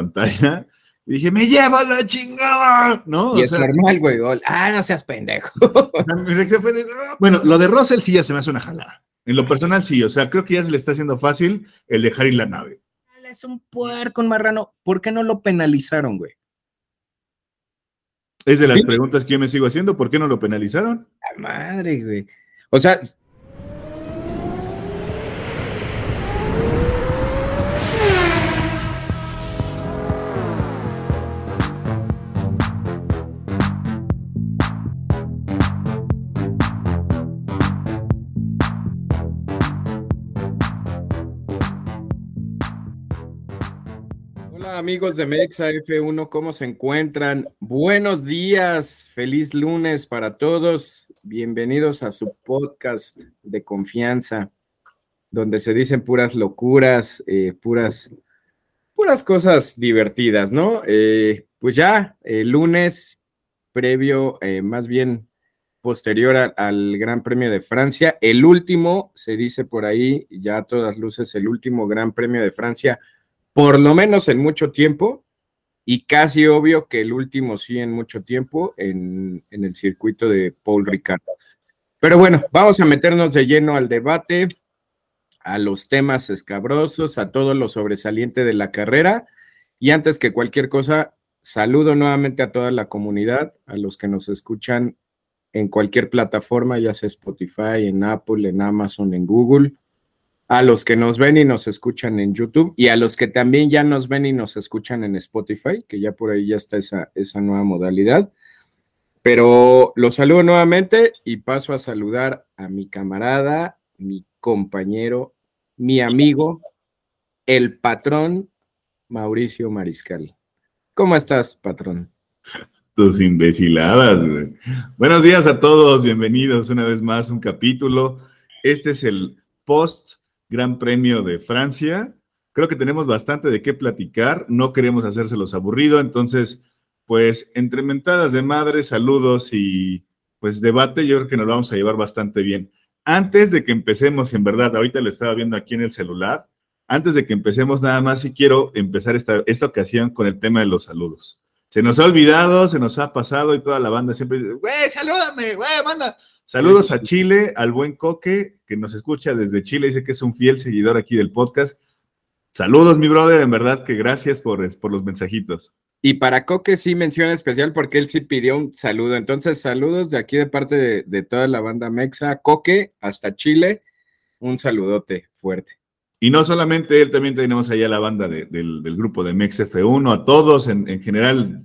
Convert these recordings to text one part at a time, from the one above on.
pantalla. Y dije, me lleva la chingada, ¿no? Y es normal, güey. Ah, no seas pendejo. bueno, lo de Russell sí ya se me hace una jalada. En lo personal sí, o sea, creo que ya se le está haciendo fácil el dejar ir la nave. Es un puerco, un marrano. ¿Por qué no lo penalizaron, güey? Es de las preguntas que yo me sigo haciendo. ¿Por qué no lo penalizaron? La madre, güey. O sea, amigos de Mexa F1, ¿cómo se encuentran? Buenos días, feliz lunes para todos. Bienvenidos a su podcast de confianza, donde se dicen puras locuras, eh, puras, puras cosas divertidas, ¿no? Eh, pues ya, el lunes previo, eh, más bien posterior al Gran Premio de Francia, el último, se dice por ahí, ya a todas luces, el último Gran Premio de Francia por lo menos en mucho tiempo, y casi obvio que el último sí en mucho tiempo en, el circuito de Paul Ricard. Pero bueno, vamos a meternos de lleno al debate, a los temas escabrosos, a todo lo sobresaliente de la carrera. Y antes que cualquier cosa, saludo nuevamente a toda la comunidad, a los que nos escuchan en cualquier plataforma, ya sea Spotify, en Apple, en Amazon, en Google a los que nos ven y nos escuchan en YouTube y a los que también ya nos ven y nos escuchan en Spotify, que ya por ahí ya está esa, esa nueva modalidad. Pero los saludo nuevamente y paso a saludar a mi camarada, mi compañero, mi amigo, el patrón Mauricio Mariscal. ¿Cómo estás, patrón? Tus imbeciladas, güey. Buenos días a todos, bienvenidos una vez más a un capítulo. Este es el post Gran Premio de Francia. Creo que tenemos bastante de qué platicar, no queremos hacérselos aburrido, entonces, pues, entre mentadas de madre, saludos y pues debate, yo creo que nos lo vamos a llevar bastante bien. Antes de que empecemos, en verdad, ahorita lo estaba viendo aquí en el celular, antes de que empecemos, nada más si quiero empezar esta, esta ocasión con el tema de los saludos. Se nos ha olvidado, se nos ha pasado y toda la banda siempre dice, güey, salúdame, güey, manda. Saludos a Chile, al buen Coque, que nos escucha desde Chile, dice que es un fiel seguidor aquí del podcast. Saludos, mi brother, en verdad que gracias por, por los mensajitos. Y para Coque sí mención especial porque él sí pidió un saludo. Entonces, saludos de aquí de parte de, toda la banda Mexa, Coque, hasta Chile, un saludote fuerte. Y no solamente él, también tenemos allá la banda del, grupo de Mex F1, a todos en, en, general,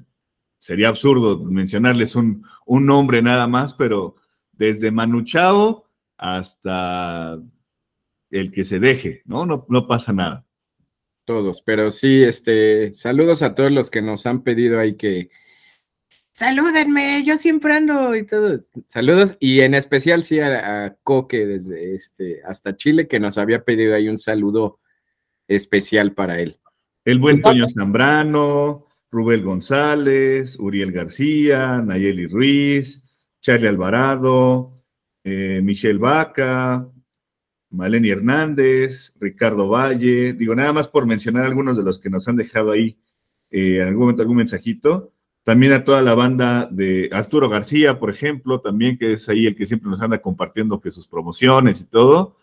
sería absurdo mencionarles un, un nombre nada más, pero desde Manuchao hasta el que se deje, ¿no? No, no pasa nada. Todos, pero sí, este, saludos a todos los que nos han pedido ahí que salúdenme, yo siempre ando y todo. Saludos, y en especial sí a, Coque desde este hasta Chile, que nos había pedido ahí un saludo especial para él. El buen Toño Zambrano, Rubel González, Uriel García, Nayeli Ruiz, Charlie Alvarado, eh, Michelle Vaca, Maleni Hernández, Ricardo Valle, digo nada más por mencionar algunos de los que nos han dejado ahí eh, en algún momento algún mensajito. También a toda la banda de Arturo García, por ejemplo, también que es ahí el que siempre nos anda compartiendo que sus promociones y todo.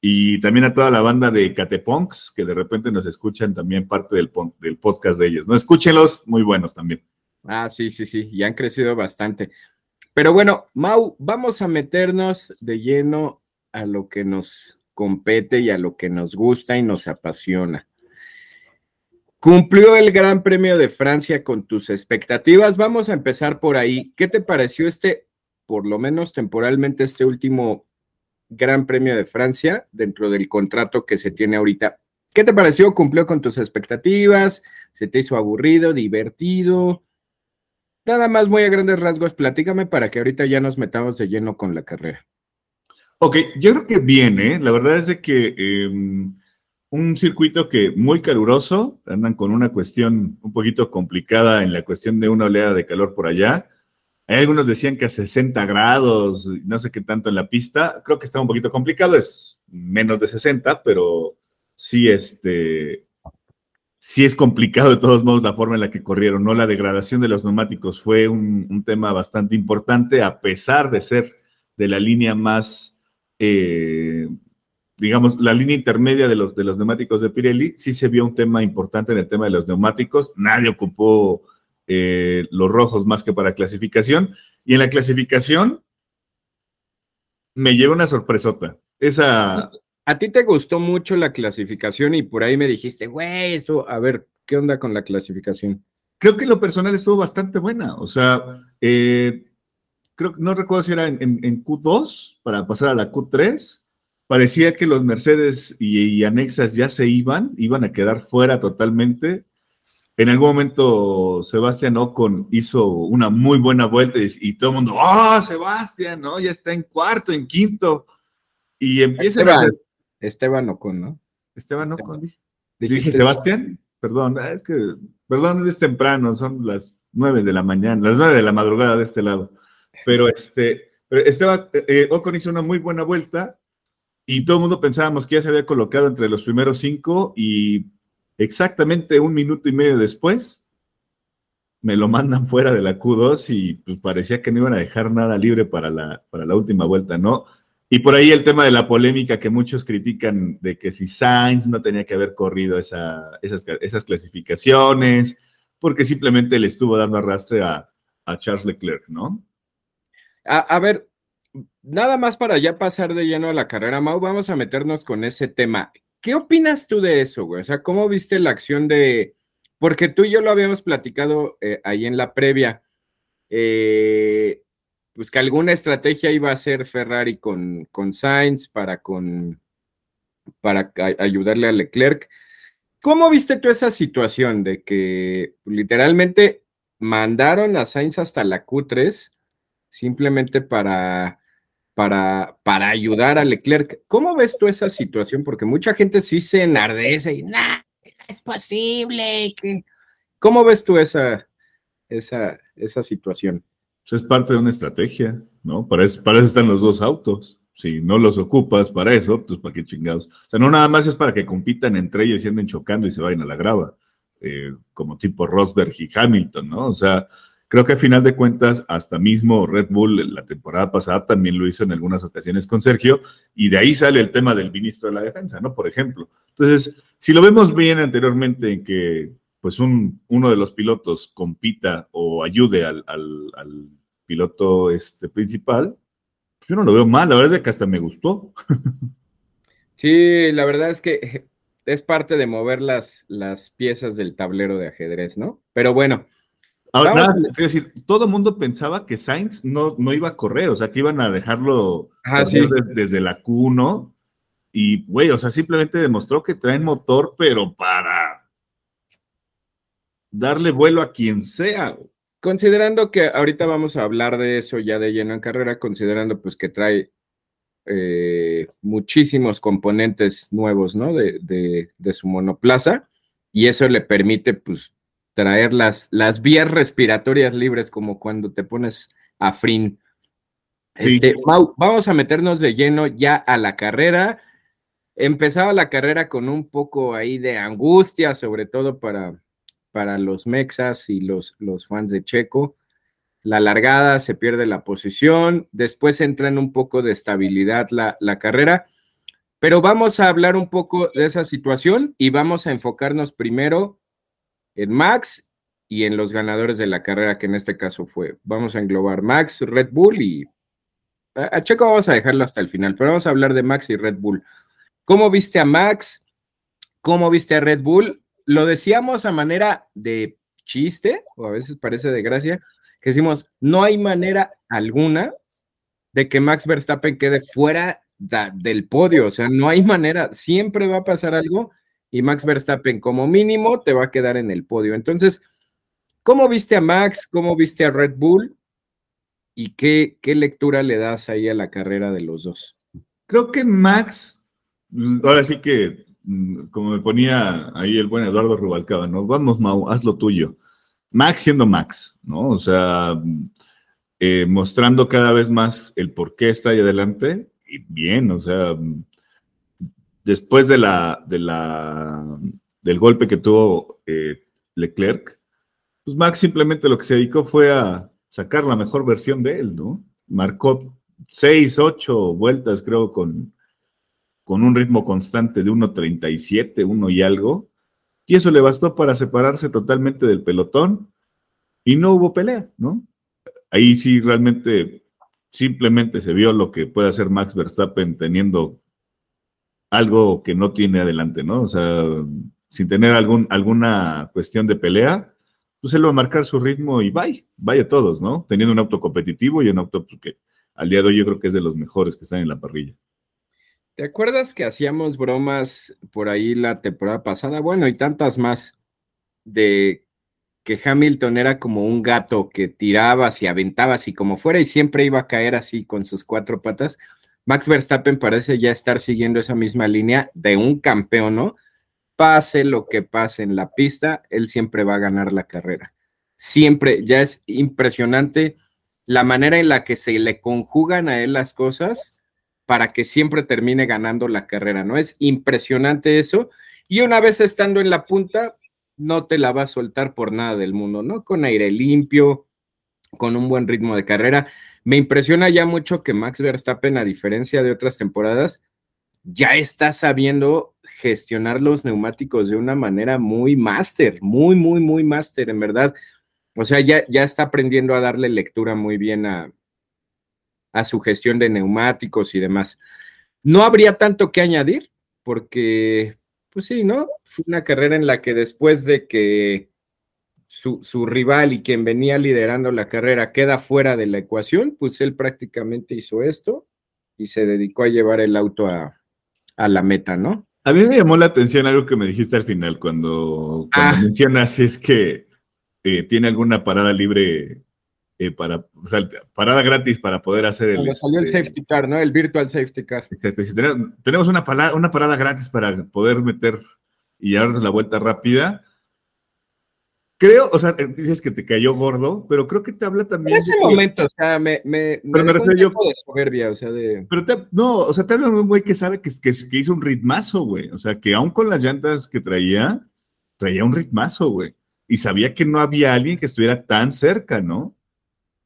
Y también a toda la banda de Cateponks, que de repente nos escuchan también parte del, podcast de ellos. No escúchenlos, muy buenos también. Ah, sí, sí, sí, y han crecido bastante. Pero bueno, Mau, vamos a meternos de lleno a lo que nos compete y a lo que nos gusta y nos apasiona. Cumplió el Gran Premio de Francia con tus expectativas. Vamos a empezar por ahí. ¿Qué te pareció este, por lo menos temporalmente, este último Gran Premio de Francia dentro del contrato que se tiene ahorita? ¿Qué te pareció? ¿Cumplió con tus expectativas? ¿Se te hizo aburrido, divertido? Nada más muy a grandes rasgos, platícame para que ahorita ya nos metamos de lleno con la carrera. Ok, yo creo que viene, la verdad es de que em, un circuito que muy caluroso, andan con una cuestión un poquito complicada en la cuestión de una oleada de calor por allá. Hay algunos decían que a 60 grados, no sé qué tanto en la pista, creo que está un poquito complicado, es menos de 60, pero sí, este, sí es complicado de todos modos la forma en la que corrieron, ¿no? La degradación de los neumáticos fue un, tema bastante importante, a pesar de ser de la línea más, eh, digamos, la línea intermedia de los, de los neumáticos de Pirelli, sí se vio un tema importante en el tema de los neumáticos, nadie ocupó eh, los rojos más que para clasificación, y en la clasificación me lleva una sorpresota. Esa, a ti te gustó mucho la clasificación y por ahí me dijiste, güey, esto, a ver, ¿qué onda con la clasificación? Creo que lo personal estuvo bastante buena. O sea, eh, creo no recuerdo si era en, Q2 para pasar a la Q3. Parecía que los Mercedes y, anexas ya se iban, iban a quedar fuera totalmente. En algún momento Sebastián Ocon hizo una muy buena vuelta y, todo el mundo, ¡oh, Sebastián! ¿no? Ya está en cuarto, en quinto. Y empieza a Esteban Ocon, ¿no? Esteban Ocon, dije. Sebastián, perdón, ah, es que, perdón, es temprano, son las nueve de la mañana, las nueve de la madrugada de este lado. Pero este, Esteban eh, Ocon hizo una muy buena vuelta y todo el mundo pensábamos que ya se había colocado entre los primeros cinco y exactamente un minuto y medio después me lo mandan fuera de la Q2 y pues parecía que no iban a dejar nada libre para la, para la última vuelta, ¿no? Y por ahí el tema de la polémica que muchos critican de que si Sainz no tenía que haber corrido esas, esas, clasificaciones, porque simplemente le estuvo dando arrastre a, Charles Leclerc, ¿no? A, ver, nada más para ya pasar de lleno a la carrera, Mau, vamos a meternos con ese tema. ¿Qué opinas tú de eso, güey? O sea, ¿cómo viste la acción de... Porque tú y yo lo habíamos platicado eh, ahí en la previa. Eh, pues que alguna estrategia iba a hacer Ferrari con, con Sainz para, con, para ayudarle a Leclerc. ¿Cómo viste tú esa situación de que literalmente mandaron a Sainz hasta la Q3 simplemente para, para, para ayudar a Leclerc? ¿Cómo ves tú esa situación? Porque mucha gente sí se enardece y no es posible. Que... ¿Cómo ves tú esa, esa, esa situación? Pues es parte de una estrategia, ¿no? Para eso, están los dos autos. Si no los ocupas para eso, pues para qué chingados. O sea, no nada más es para que compitan entre ellos y anden chocando y se vayan a la grava, eh, como tipo Rosberg y Hamilton, ¿no? O sea, creo que a final de cuentas, hasta mismo Red Bull la temporada pasada también lo hizo en algunas ocasiones con Sergio, y de ahí sale el tema del ministro de la defensa, ¿no? Por ejemplo. Entonces, si lo vemos bien anteriormente en que pues un, uno de los pilotos compita o ayude al, piloto este, principal, pues yo no lo veo mal, la verdad es que hasta me gustó. Sí, la verdad es que es parte de mover las, las piezas del tablero de ajedrez, ¿no? Pero bueno. Ahora, quiero decir, todo el mundo pensaba que Sainz no, no iba a correr, o sea, que iban a dejarlo desde la Q1. Y, güey, o sea, simplemente demostró que traen motor, pero para darle vuelo a quien sea. Considerando que ahorita vamos a hablar de eso ya de lleno en carrera, considerando pues que trae eh, muchísimos componentes nuevos, ¿no? De, su monoplaza y eso le permite pues traer las, las vías respiratorias libres como cuando te pones a frin. Este, vamos a meternos de lleno ya a la carrera. Empezaba la carrera con un poco ahí de angustia, sobre todo para, para los mexas y los, los fans de Checo. La largada se pierde la posición, después entra en un poco de estabilidad la, la carrera, pero vamos a hablar un poco de esa situación y vamos a enfocarnos primero en Max y en los ganadores de la carrera, que en este caso fue, vamos a englobar Max, Red Bull y a Checo vamos a dejarlo hasta el final, pero vamos a hablar de Max y Red Bull. ¿Cómo viste a Max? ¿Cómo viste a Red Bull? Lo decíamos a manera de chiste, o a veces parece de gracia, que decimos, no hay manera alguna de que Max Verstappen quede fuera del podio, o sea, no hay manera, siempre va a pasar algo y Max Verstappen como mínimo te va a quedar en el podio. Entonces, ¿cómo viste a Max? ¿Cómo viste a Red Bull? ¿Y qué, qué lectura le das ahí a la carrera de los dos? Creo que Max, ahora sí que como me ponía ahí el buen Eduardo Rubalcaba, ¿no? Vamos, Mau, haz lo tuyo. Max siendo Max, ¿no? O sea, eh, mostrando cada vez más el por qué está ahí adelante, y bien, o sea, después de la, de la, del golpe que tuvo eh, Leclerc, pues Max simplemente lo que se dedicó fue a sacar la mejor versión de él, ¿no? Marcó seis, ocho vueltas, creo, con, con un ritmo constante de 1.37, 1 y algo, y eso le bastó para separarse totalmente del pelotón y no hubo pelea, ¿no? Ahí sí realmente simplemente se vio lo que puede hacer Max Verstappen teniendo algo que no tiene adelante, ¿no? O sea, sin tener algún, alguna cuestión de pelea, pues él va a marcar su ritmo y vaya, vaya todos, ¿no? Teniendo un auto competitivo y un auto que al día de hoy yo creo que es de los mejores que están en la parrilla. ¿Te acuerdas que hacíamos bromas por ahí la temporada pasada? Bueno, y tantas más, de que Hamilton era como un gato que tirabas y aventabas y como fuera y siempre iba a caer así con sus cuatro patas. Max Verstappen parece ya estar siguiendo esa misma línea de un campeón, ¿no? Pase lo que pase en la pista, él siempre va a ganar la carrera. Siempre, ya es impresionante la manera en la que se le conjugan a él las cosas para que siempre termine ganando la carrera, ¿no? Es impresionante eso. Y una vez estando en la punta, no te la va a soltar por nada del mundo, ¿no? Con aire limpio, con un buen ritmo de carrera. Me impresiona ya mucho que Max Verstappen, a diferencia de otras temporadas, ya está sabiendo gestionar los neumáticos de una manera muy máster, muy, muy, muy máster, en verdad. O sea, ya, ya está aprendiendo a darle lectura muy bien a, a su gestión de neumáticos y demás. No habría tanto que añadir, porque pues sí, ¿no? Fue una carrera en la que después de que su, rival y quien venía liderando la carrera queda fuera de la ecuación, pues él prácticamente hizo esto y se dedicó a llevar el auto a, la meta, ¿no? A mí me llamó la atención algo que me dijiste al final cuando, ah. mencionas si es que eh, tiene alguna parada libre eh, para, o sea, parada gratis para poder hacer el. Cuando salió el este, safety car, ¿no? El virtual safety car. Exacto. Si tenemos, una, parada, una parada gratis para poder meter y darnos la vuelta rápida. Creo, o sea, dices que te cayó gordo, pero creo que te habla también. En ese momento, o sea, me, me, pero me, refiero yo, de soberbia, o sea, de. Pero te, no, o sea, te habla un güey que sabe que, que, que hizo un ritmazo, güey. O sea, que aún con las llantas que traía, traía un ritmazo, güey. Y sabía que no había alguien que estuviera tan cerca, ¿no?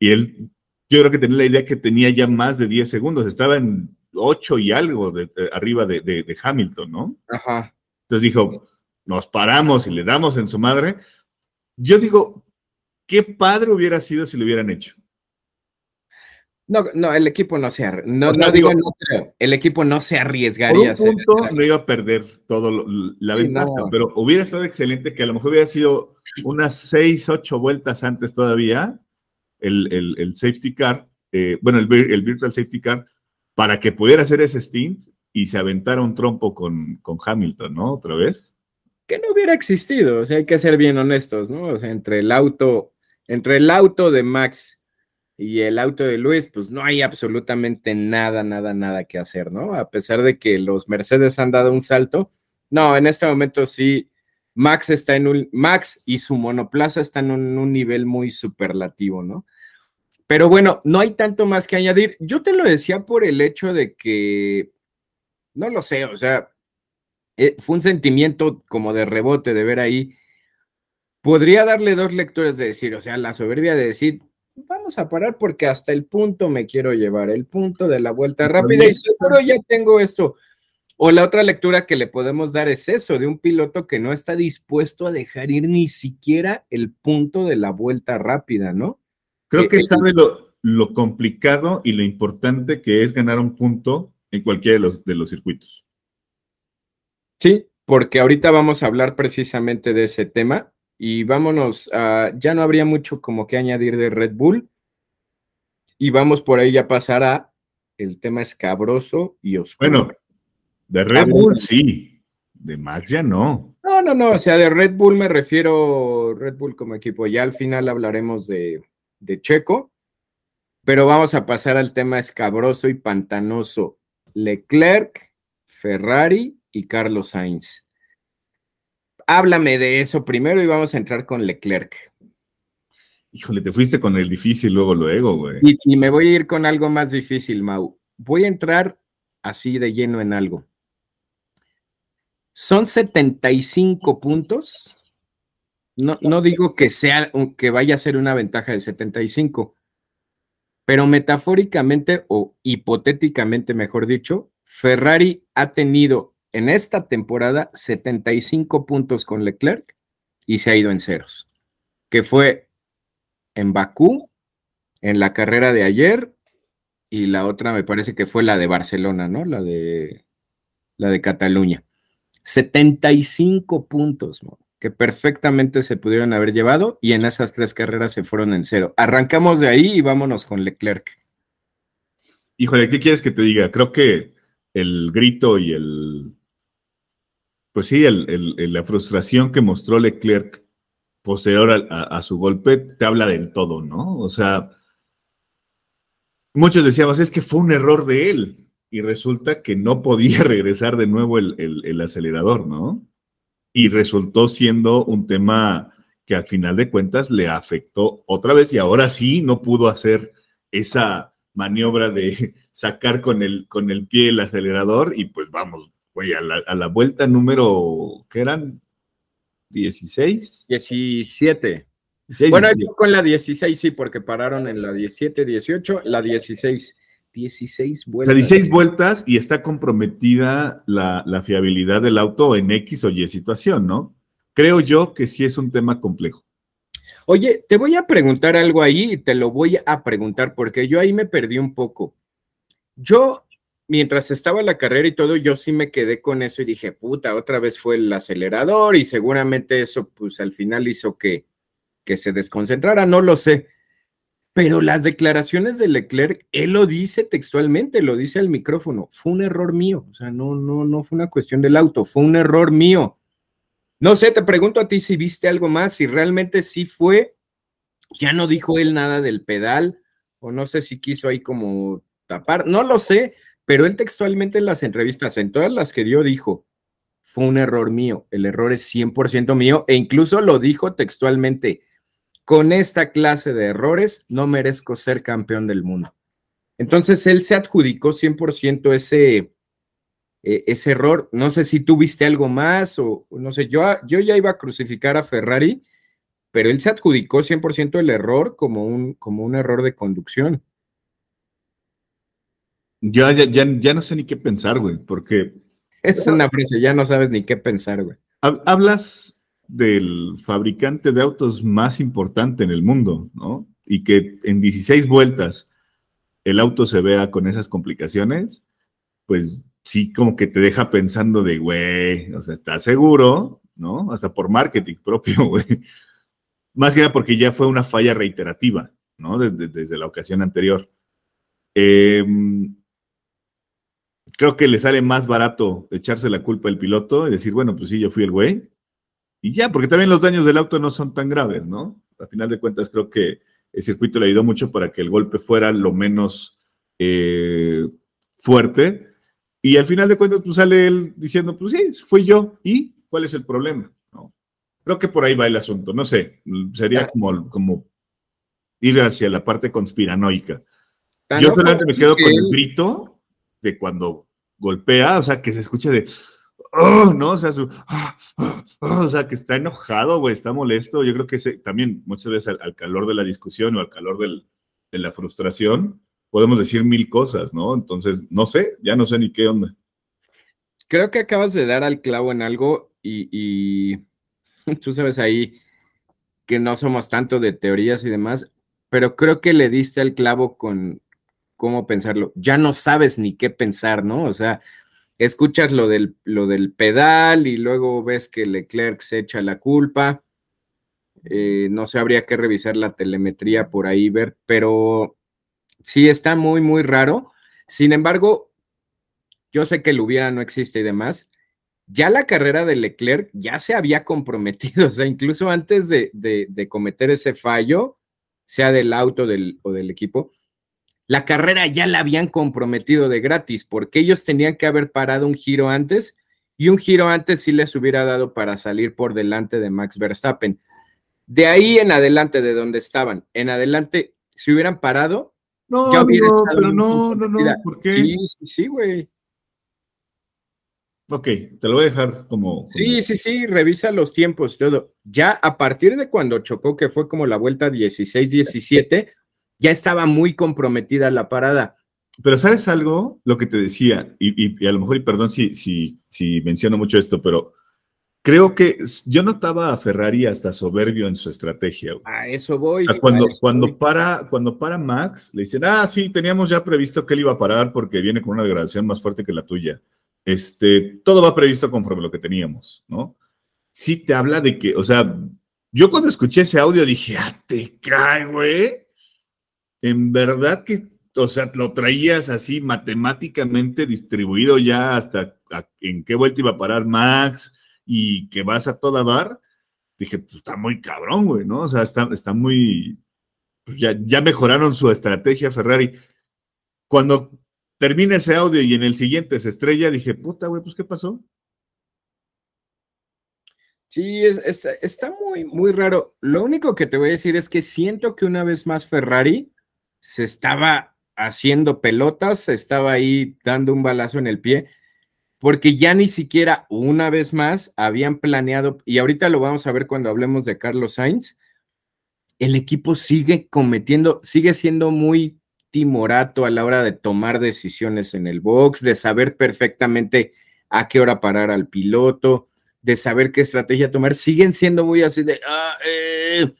Y él, yo creo que tenía la idea que tenía ya más de 10 segundos, estaba en 8 y algo de, arriba de, Hamilton, ¿no? Ajá. Entonces dijo, nos paramos y le damos en su madre. Yo digo, qué padre hubiera sido si lo hubieran hecho. No, no, el equipo no se no, no digo, no. El equipo no se arriesgaría. Por un punto no iba a perder todo la ventaja, pero hubiera estado excelente que a lo mejor hubiera sido unas seis, ocho vueltas antes todavía el, safety car, eh, bueno, el, virtual safety car, para que pudiera hacer ese stint y se aventara un trompo con, con Hamilton, ¿no? Otra vez. Que no hubiera existido, o sea, hay que ser bien honestos, ¿no? O sea, entre el auto, entre el auto de Max y el auto de Luis, pues no hay absolutamente nada, nada, nada que hacer, ¿no? A pesar de que los Mercedes han dado un salto, no, en este momento sí, Max está en un, Max y su monoplaza están en un nivel muy superlativo, ¿no? Pero bueno, no hay tanto más que añadir. Yo te lo decía por el hecho de que, no lo sé, o sea, eh, fue un sentimiento como de rebote de ver ahí. Podría darle dos lecturas de decir, o sea, la soberbia de decir, vamos a parar porque hasta el punto me quiero llevar, el punto de la vuelta rápida y seguro ya tengo esto. O la otra lectura que le podemos dar es eso, de un piloto que no está dispuesto a dejar ir ni siquiera el punto de la vuelta rápida, ¿no? Creo que sabe lo, complicado y lo importante que es ganar un punto en cualquiera de los, de los circuitos. Sí, porque ahorita vamos a hablar precisamente de ese tema y vámonos a, ya no habría mucho como que añadir de Red Bull y vamos por ahí a pasar a el tema escabroso y oscuro. Bueno, de Red Bull sí, de Max ya no. No, no, no, o sea, de Red Bull me refiero Red Bull como equipo, ya al final hablaremos de, de Checo, pero vamos a pasar al tema escabroso y pantanoso. Leclerc, Ferrari y Carlos Sainz. Háblame de eso primero y vamos a entrar con Leclerc. Híjole, te fuiste con el difícil luego, luego, güey. Y, y, me voy a ir con algo más difícil, Mau. Voy a entrar así de lleno en algo. Son 75 puntos. No, no digo que sea que vaya a ser una ventaja de 75, pero metafóricamente o hipotéticamente, mejor dicho, Ferrari ha tenido en esta temporada 75 puntos con Leclerc y se ha ido en ceros, que fue en Bakú, en la carrera de ayer, y la otra me parece que fue la de Barcelona, ¿no? La de, la de Cataluña. 75 puntos, que perfectamente se pudieron haber llevado y en esas tres carreras se fueron en cero. Arrancamos de ahí y vámonos con Leclerc. Híjole, ¿qué quieres que te diga? Creo que el grito y el, pues sí, la frustración que mostró Leclerc posterior a, su golpe te habla del todo, ¿no? O sea, muchos decíamos, es que fue un error de él y resulta que no podía regresar de nuevo el, acelerador, ¿no? Y resultó siendo un tema que al final de cuentas le afectó otra vez y ahora sí no pudo hacer esa maniobra de sacar con el, con el pie el acelerador y pues vamos, güey, a la, vuelta número, ¿qué eran? 16? 17. bueno, con la 16 sí, porque pararon en la 17, 18, la 16. 16 vueltas. O sea, 16 vueltas y está comprometida la, la, fiabilidad del auto en X o Y situación, ¿no? Creo yo que sí es un tema complejo. Oye, te voy a preguntar algo ahí y te lo voy a preguntar porque yo ahí me perdí un poco. Yo, mientras estaba la carrera y todo, yo sí me quedé con eso y dije, puta, otra vez fue el acelerador y seguramente eso, pues al final hizo que, que se desconcentrara, no lo sé pero las declaraciones de Leclerc, él lo dice textualmente, lo dice al micrófono, fue un error mío, o sea, no, no, no fue una cuestión del auto, fue un error mío. No sé, te pregunto a ti si viste algo más, si realmente sí fue, ya no dijo él nada del pedal, o no sé si quiso ahí como tapar, no lo sé, pero él textualmente en las entrevistas, en todas las que dio, dijo, fue un error mío, el error es 100% mío, e incluso lo dijo textualmente, con esta clase de errores no merezco ser campeón del mundo. Entonces él se adjudicó 100% ese, eh, ese error. No sé si tú viste algo más o no sé, yo, yo ya iba a crucificar a Ferrari, pero él se adjudicó 100% el error como un, como un error de conducción. Ya, ya, ya, ya no sé ni qué pensar, güey, porque... Es una frase, ya no sabes ni qué pensar, güey. Hablas del fabricante de autos más importante en el mundo, ¿no? Y que en 16 vueltas el auto se vea con esas complicaciones, pues sí como que te deja pensando de, güey, o sea, ¿estás seguro? ¿No? Hasta por marketing propio, güey. Más que nada porque ya fue una falla reiterativa, ¿no? Desde, la ocasión anterior. Em, creo que le sale más barato echarse la culpa al piloto y decir, bueno, pues sí, yo fui el güey, y ya, porque también los daños del auto no son tan graves, ¿no? A final de cuentas, creo que el circuito le ayudó mucho para que el golpe fuera lo menos eh, fuerte. Y al final de cuentas, pues sale él diciendo, pues sí, fui yo. ¿Y cuál es el problema? ¿No? Creo que por ahí va el asunto. No sé, sería como, como ir hacia la parte conspiranoica. Yo solamente me quedo con el grito de cuando golpea, o sea, que se escucha de, no, o sea, ah, ah, ah", sea, que está enojado, güey, está molesto. Yo creo que también muchas veces al, calor de la discusión o al calor de la frustración, podemos decir mil cosas, ¿no? Entonces, no sé, ya no sé ni qué onda. Creo que acabas de dar al clavo en algo y, y tú sabes ahí que no somos tanto de teorías y demás, pero creo que le diste al clavo con cómo pensarlo. Ya no sabes ni qué pensar, ¿no? O sea, escuchas lo del, lo del pedal y luego ves que Leclerc se echa la culpa. Eh, no sé, habría que revisar la telemetría por ahí, ver, pero sí está muy, muy raro. Sin embargo, yo sé que el no existe y demás. Ya la carrera de Leclerc ya se había comprometido, o sea, incluso antes de, de cometer ese fallo, sea del auto del, o del equipo, la carrera ya la habían comprometido de gratis, porque ellos tenían que haber parado un giro antes y un giro antes sí les hubiera dado para salir por delante de Max Verstappen. De ahí en adelante, de donde estaban, en adelante, si hubieran parado, no, ya hubiera estado pero no, no, no, ¿por qué? Sí, sí, sí, güey. Ok, te lo voy a dejar como, Sí, sí, sí, revisa los tiempos, todo. Ya a partir de cuando chocó, que fue como la vuelta 16-17, ya estaba muy comprometida la parada. Pero ¿sabes algo? Lo que te decía, y, a lo mejor, y perdón si, si, si menciono mucho esto, pero creo que yo notaba a Ferrari hasta soberbio en su estrategia. A eso voy. cuando, cuando, Para, cuando para Max, le dicen, ah, sí, teníamos ya previsto que él iba a parar porque viene con una degradación más fuerte que la tuya. Este, todo va previsto conforme lo que teníamos, ¿no? Sí te habla de que, o sea, yo cuando escuché ese audio dije, ah, te cae, güey. En verdad que, o sea, lo traías así matemáticamente distribuido ya hasta en qué vuelta iba a parar Max y que vas a toda dar. Dije, pues está muy cabrón, güey, ¿no? O sea, está, está muy, pues ya, ya mejoraron su estrategia Ferrari. Cuando termina ese audio y en el siguiente se estrella, dije, puta, güey, pues ¿qué pasó? Sí, es, está muy, muy raro. Lo único que te voy a decir es que siento que una vez más Ferrari se estaba haciendo pelotas, se estaba ahí dando un balazo en el pie, porque ya ni siquiera una vez más habían planeado, y ahorita lo vamos a ver cuando hablemos de Carlos Sainz, el equipo sigue cometiendo, sigue siendo muy timorato a la hora de tomar decisiones en el box, de saber perfectamente a qué hora parar al piloto, de saber qué estrategia tomar, siguen siendo muy así de... Ah, eh".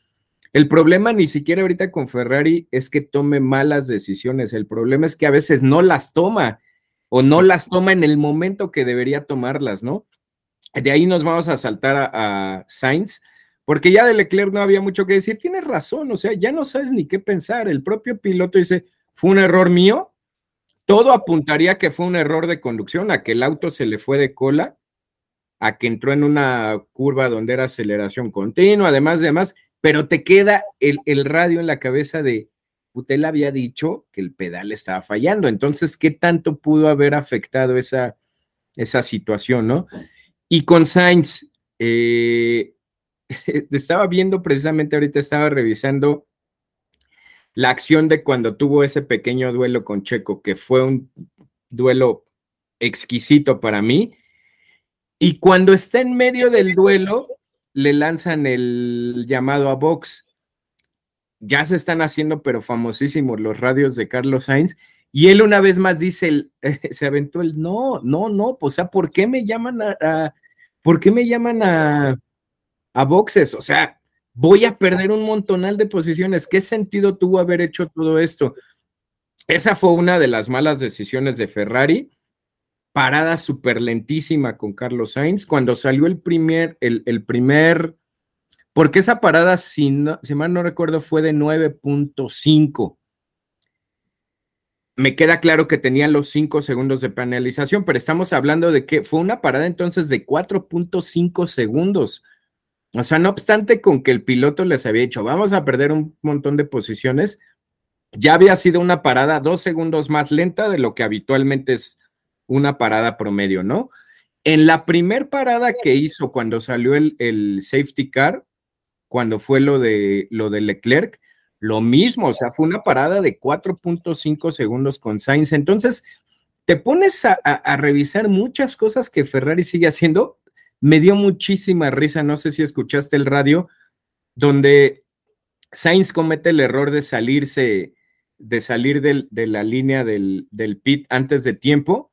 El problema ni siquiera ahorita con Ferrari es que tome malas decisiones, el problema es que a veces no las toma o no las toma en el momento que debería tomarlas, ¿no? De ahí nos vamos a saltar a, a Sainz, porque ya de Leclerc no había mucho que decir. Tienes razón, o sea, ya no sabes ni qué pensar. El propio piloto dice, fue un error mío. Todo apuntaría que fue un error de conducción, a que el auto se le fue de cola, a que entró en una curva donde era aceleración continua, además, además, pero te queda el, radio en la cabeza de, usted había dicho que el pedal estaba fallando, entonces, ¿qué tanto pudo haber afectado esa, esa situación, no? Y con Sainz, eh, estaba viendo precisamente ahorita, estaba revisando la acción de cuando tuvo ese pequeño duelo con Checo, que fue un duelo exquisito para mí. Y cuando está en medio del duelo, le lanzan el llamado a Vox. Ya se están haciendo, pero famosísimos los radios de Carlos Sainz. Y él una vez más dice, se aventó el, no, no, no, pues, o sea, ¿por qué me llaman a, ¿por qué me llaman a, a boxes? O sea, voy a perder un montonal de posiciones. ¿Qué sentido tuvo haber hecho todo esto? Esa fue una de las malas decisiones de Ferrari. Parada súper lentísima con Carlos Sainz. Cuando salió el primer, el, primer, porque esa parada, si, si mal no recuerdo, fue de 9.5. Me queda claro que tenían los 5 segundos de penalización, pero estamos hablando de que fue una parada entonces de 4.5 segundos. O sea, no obstante con que el piloto les había dicho, vamos a perder un montón de posiciones, ya había sido una parada dos segundos más lenta de lo que habitualmente es una parada promedio, ¿no? En la primer parada que hizo cuando salió el, safety car, cuando fue lo de, lo de Leclerc, lo mismo, o sea, fue una parada de 4.5 segundos con Sainz. Entonces, te pones a revisar muchas cosas que Ferrari sigue haciendo me dio muchísima risa, no sé si escuchaste el radio, donde Sainz comete el error de salirse, de salir de la línea del, pit antes de tiempo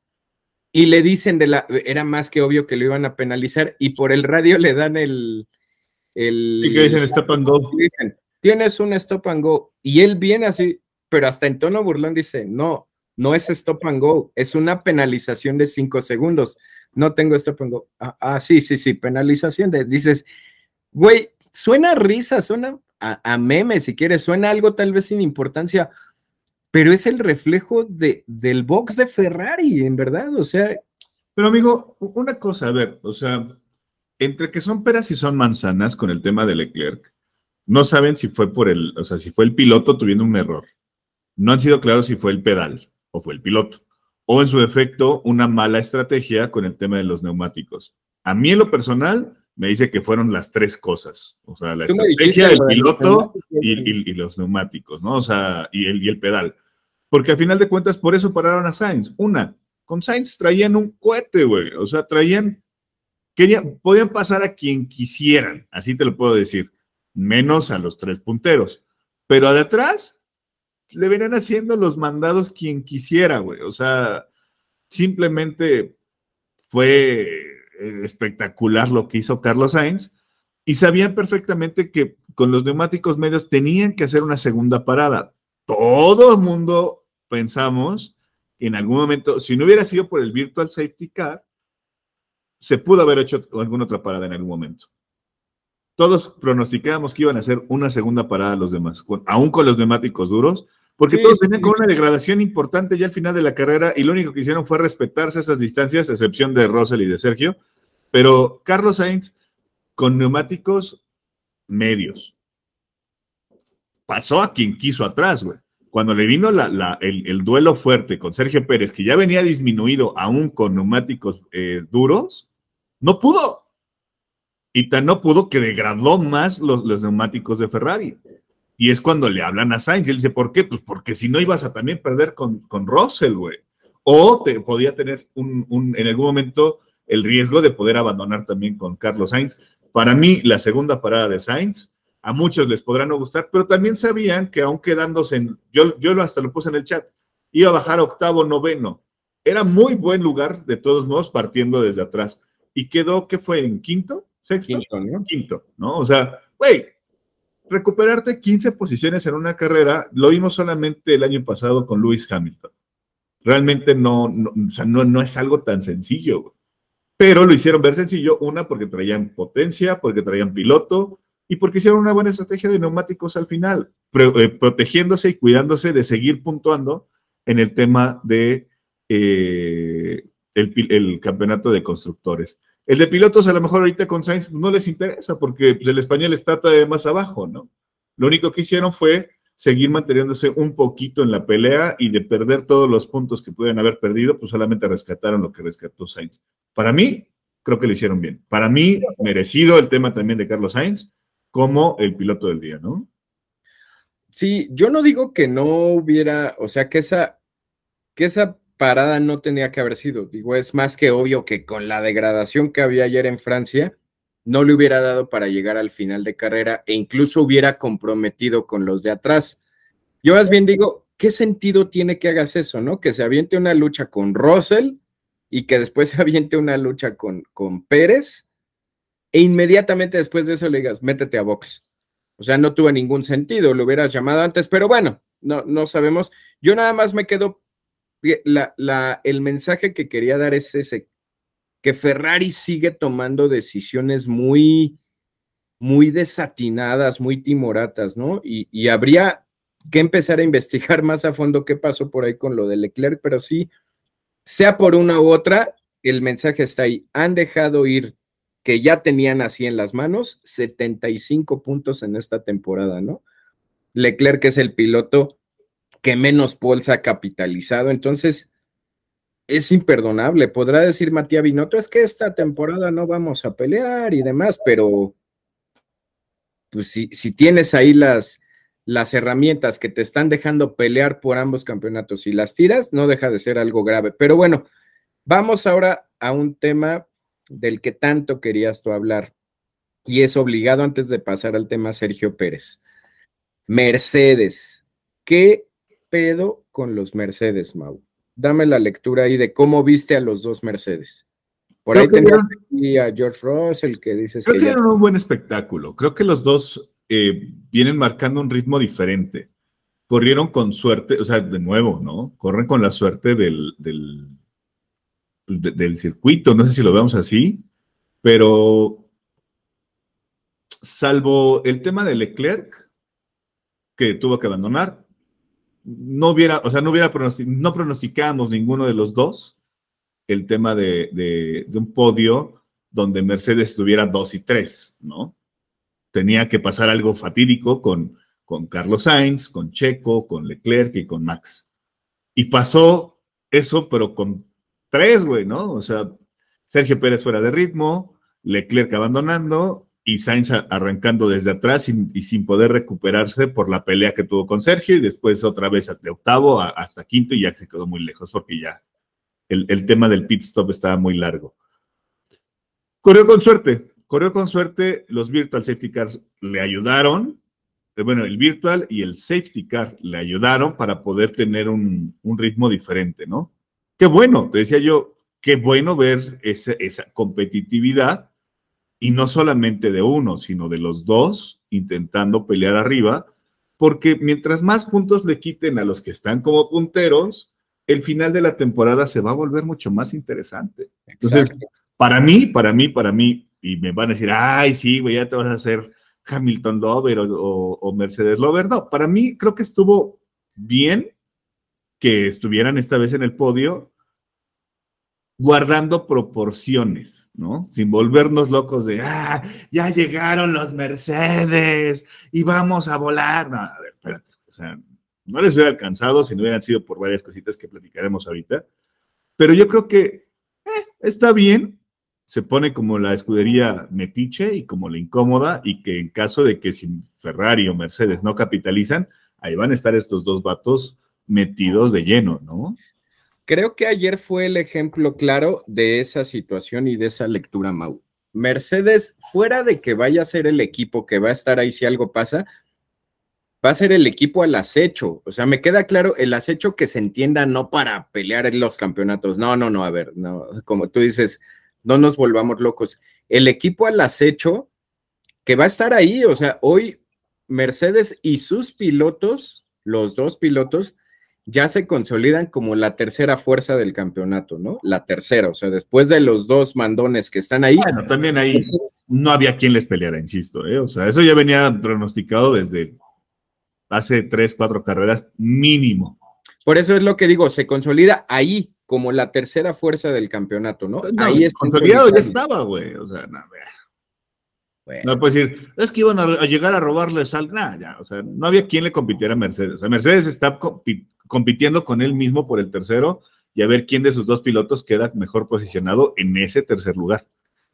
y le dicen de la, era más que obvio que lo iban a penalizar y por el radio le dan el... el ¿Y que dicen stop and go? Dicen, tienes un stop and go y él viene así, pero hasta en tono burlón dice, no, no es stop and go, es una penalización de cinco segundos. No tengo esto, pongo, ah, ah, sí, sí, sí, penalización de, dices, güey, suena risa, suena a, meme si quieres, suena algo tal vez sin importancia, pero es el reflejo de, del box de Ferrari, en verdad, o sea. Pero amigo, una cosa, a ver, o sea, entre que son peras y son manzanas con el tema de Leclerc, no saben si fue por el, o sea, si fue el piloto tuviendo un error. No han sido claros si fue el pedal o fue el piloto o en su efecto una mala estrategia con el tema de los neumáticos. A mí en lo personal me dice que fueron las tres cosas, o sea, la estrategia del piloto y, los neumáticos, ¿no? O sea, y el, y el pedal. Porque a final de cuentas por eso pararon a Sainz. Una, Con Sainz traían un cohete, güey. O sea, traían, querían, podían pasar a quien quisieran, así te lo puedo decir, menos a los tres punteros. Pero de atrás le venían haciendo los mandados quien quisiera, güey. O sea, simplemente fue espectacular lo que hizo Carlos Sainz y sabían perfectamente que con los neumáticos medios tenían que hacer una segunda parada. Todo el mundo pensamos que en algún momento, si no hubiera sido por el Virtual Safety Car, se pudo haber hecho alguna otra parada en algún momento. Todos pronosticábamos que iban a hacer una segunda parada los demás, aún con los neumáticos duros, porque todos tenían con una degradación importante ya al final de la carrera y lo único que hicieron fue respetarse esas distancias, a excepción de Russell y de Sergio. Pero Carlos Sainz con neumáticos medios. Pasó a quien quiso atrás, güey. Cuando le vino el, duelo fuerte con Sergio Pérez, que ya venía disminuido aún con neumáticos eh, duros, no pudo. Y tan no pudo que degradó más los, los neumáticos de Ferrari. Y es cuando le hablan a Sainz y él dice, ¿por qué? Pues porque si no ibas a también perder con, con Russell, güey. O te podía tener un, en algún momento el riesgo de poder abandonar también con Carlos Sainz. Para mí, la segunda parada de Sainz, a muchos les podrá no gustar, pero también sabían que aún quedándose en, yo, yo hasta lo puse en el chat, iba a bajar octavo, noveno. Era muy buen lugar, de todos modos, partiendo desde atrás. Y quedó, ¿qué fue? ¿En quinto? ¿Sexto? Quinto, ¿no? Quinto, ¿no? O sea, güey, recuperarte 15 posiciones en una carrera, lo vimos solamente el año pasado con Lewis Hamilton. Realmente no, no, o sea, no, es algo tan sencillo, pero lo hicieron ver sencillo, una porque traían potencia, porque traían piloto y porque hicieron una buena estrategia de neumáticos al final, eh, protegiéndose y cuidándose de seguir puntuando en el tema de eh, el campeonato de constructores. El de pilotos a lo mejor ahorita con Sainz no les interesa porque pues, el español está todavía más abajo, ¿no? Lo único que hicieron fue seguir manteniéndose un poquito en la pelea y de perder todos los puntos que pueden haber perdido, pues solamente rescataron lo que rescató Sainz. Para mí, creo que lo hicieron bien. Para mí, merecido el tema también de Carlos Sainz como el piloto del día, ¿no? Sí, yo no digo que no hubiera, o sea, que esa, que esa parada no tenía que haber sido. Digo, es más que obvio que con la degradación que había ayer en Francia, no le hubiera dado para llegar al final de carrera e incluso hubiera comprometido con los de atrás. Yo más bien digo, ¿qué sentido tiene que hagas eso, no? Que se aviente una lucha con Russell y que después se aviente una lucha con, con Pérez e inmediatamente después de eso le digas, métete a box. O sea, no tuvo ningún sentido, lo hubieras llamado antes, pero bueno, no, no sabemos. Yo nada más me quedo el mensaje que quería dar es ese, que Ferrari sigue tomando decisiones muy, muy desatinadas, muy timoratas, ¿no? Y, habría que empezar a investigar más a fondo qué pasó por ahí con lo de Leclerc, pero sí, sea por una u otra, el mensaje está ahí. Han dejado ir que ya tenían así en las manos 75 puntos en esta temporada, ¿no? Leclerc es el piloto que menos se ha capitalizado. Entonces, es imperdonable. Podrá decir Matías Binotto, es que esta temporada no vamos a pelear y demás, pero pues si, si tienes ahí las, las herramientas que te están dejando pelear por ambos campeonatos y las tiras, no deja de ser algo grave. Pero bueno, vamos ahora a un tema del que tanto querías tú hablar y es obligado antes de pasar al tema Sergio Pérez. Mercedes, ¿qué pedo con los Mercedes, Mau? Dame la lectura ahí de cómo viste a los dos Mercedes. Por ahí tenía a George Russell que dices creo que, era un buen espectáculo. Creo que los dos eh, vienen marcando un ritmo diferente. Corrieron con suerte, o sea, de nuevo, ¿no? Corren con la suerte del, del, pues, del circuito, no sé si lo vemos así, pero salvo el tema de Leclerc, que tuvo que abandonar, no hubiera, o sea, no hubiera no pronosticamos ninguno de los dos el tema de, un podio donde Mercedes tuviera dos y tres, ¿no? Tenía que pasar algo fatídico con, con Carlos Sainz, con Checo, con Leclerc y con Max. Y pasó eso, pero con tres, güey, ¿no? O sea, Sergio Pérez fuera de ritmo, Leclerc abandonando y Sainz arrancando desde atrás y sin poder recuperarse por la pelea que tuvo con Sergio y después otra vez de octavo hasta quinto y ya se quedó muy lejos porque ya el, tema del pit stop estaba muy largo. Corrió con suerte, corrió con suerte, los virtual safety cars le ayudaron, eh, bueno, el virtual y el safety car le ayudaron para poder tener un, ritmo diferente, ¿no? Qué bueno, te decía yo, qué bueno ver esa, esa competitividad y no solamente de uno, sino de los dos intentando pelear arriba, porque mientras más puntos le quiten a los que están como punteros, el final de la temporada se va a volver mucho más interesante. Entonces, para mí, para mí, para mí, y me van a decir, ay, sí, güey, ya te vas a hacer Hamilton Lover o, Mercedes Lover. No, para mí creo que estuvo bien que estuvieran esta vez en el podio, guardando proporciones, ¿no? Sin volvernos locos de, ah, ya llegaron los Mercedes y vamos a volar. No, a ver, espérate, o sea, no les hubiera alcanzado si no hubieran sido por varias cositas que platicaremos ahorita, pero yo creo que eh, está bien, se pone como la escudería metiche y como la incómoda y que en caso de que si Ferrari o Mercedes no capitalizan, ahí van a estar estos dos vatos metidos de lleno, ¿no? Creo que ayer fue el ejemplo claro de esa situación y de esa lectura, Mau. Mercedes, fuera de que vaya a ser el equipo que va a estar ahí si algo pasa, va a ser el equipo al acecho. O sea, me queda claro el acecho que se entienda no para pelear en los campeonatos. No, no, no, a ver, no, como tú dices, no nos volvamos locos. El equipo al acecho que va a estar ahí, o sea, hoy Mercedes y sus pilotos, los dos pilotos, ya se consolidan como la tercera fuerza del campeonato, ¿no? La tercera, o sea, después de los dos mandones que están ahí. Bueno, también ahí no había quien les peleara, insisto, ¿eh? O sea, eso ya venía pronosticado desde hace tres, cuatro carreras mínimo. Por eso es lo que digo, se consolida ahí como la tercera fuerza del campeonato, ¿no? ahí está. Consolidado ya estaba, güey, o sea, no, no puedes decir, es que iban a, llegar a robarles al. Nada, ya, o sea, no había quien le compitiera a Mercedes. O sea, Mercedes está compitiendo con él mismo por el tercero y a ver quién de sus dos pilotos queda mejor posicionado en ese tercer lugar.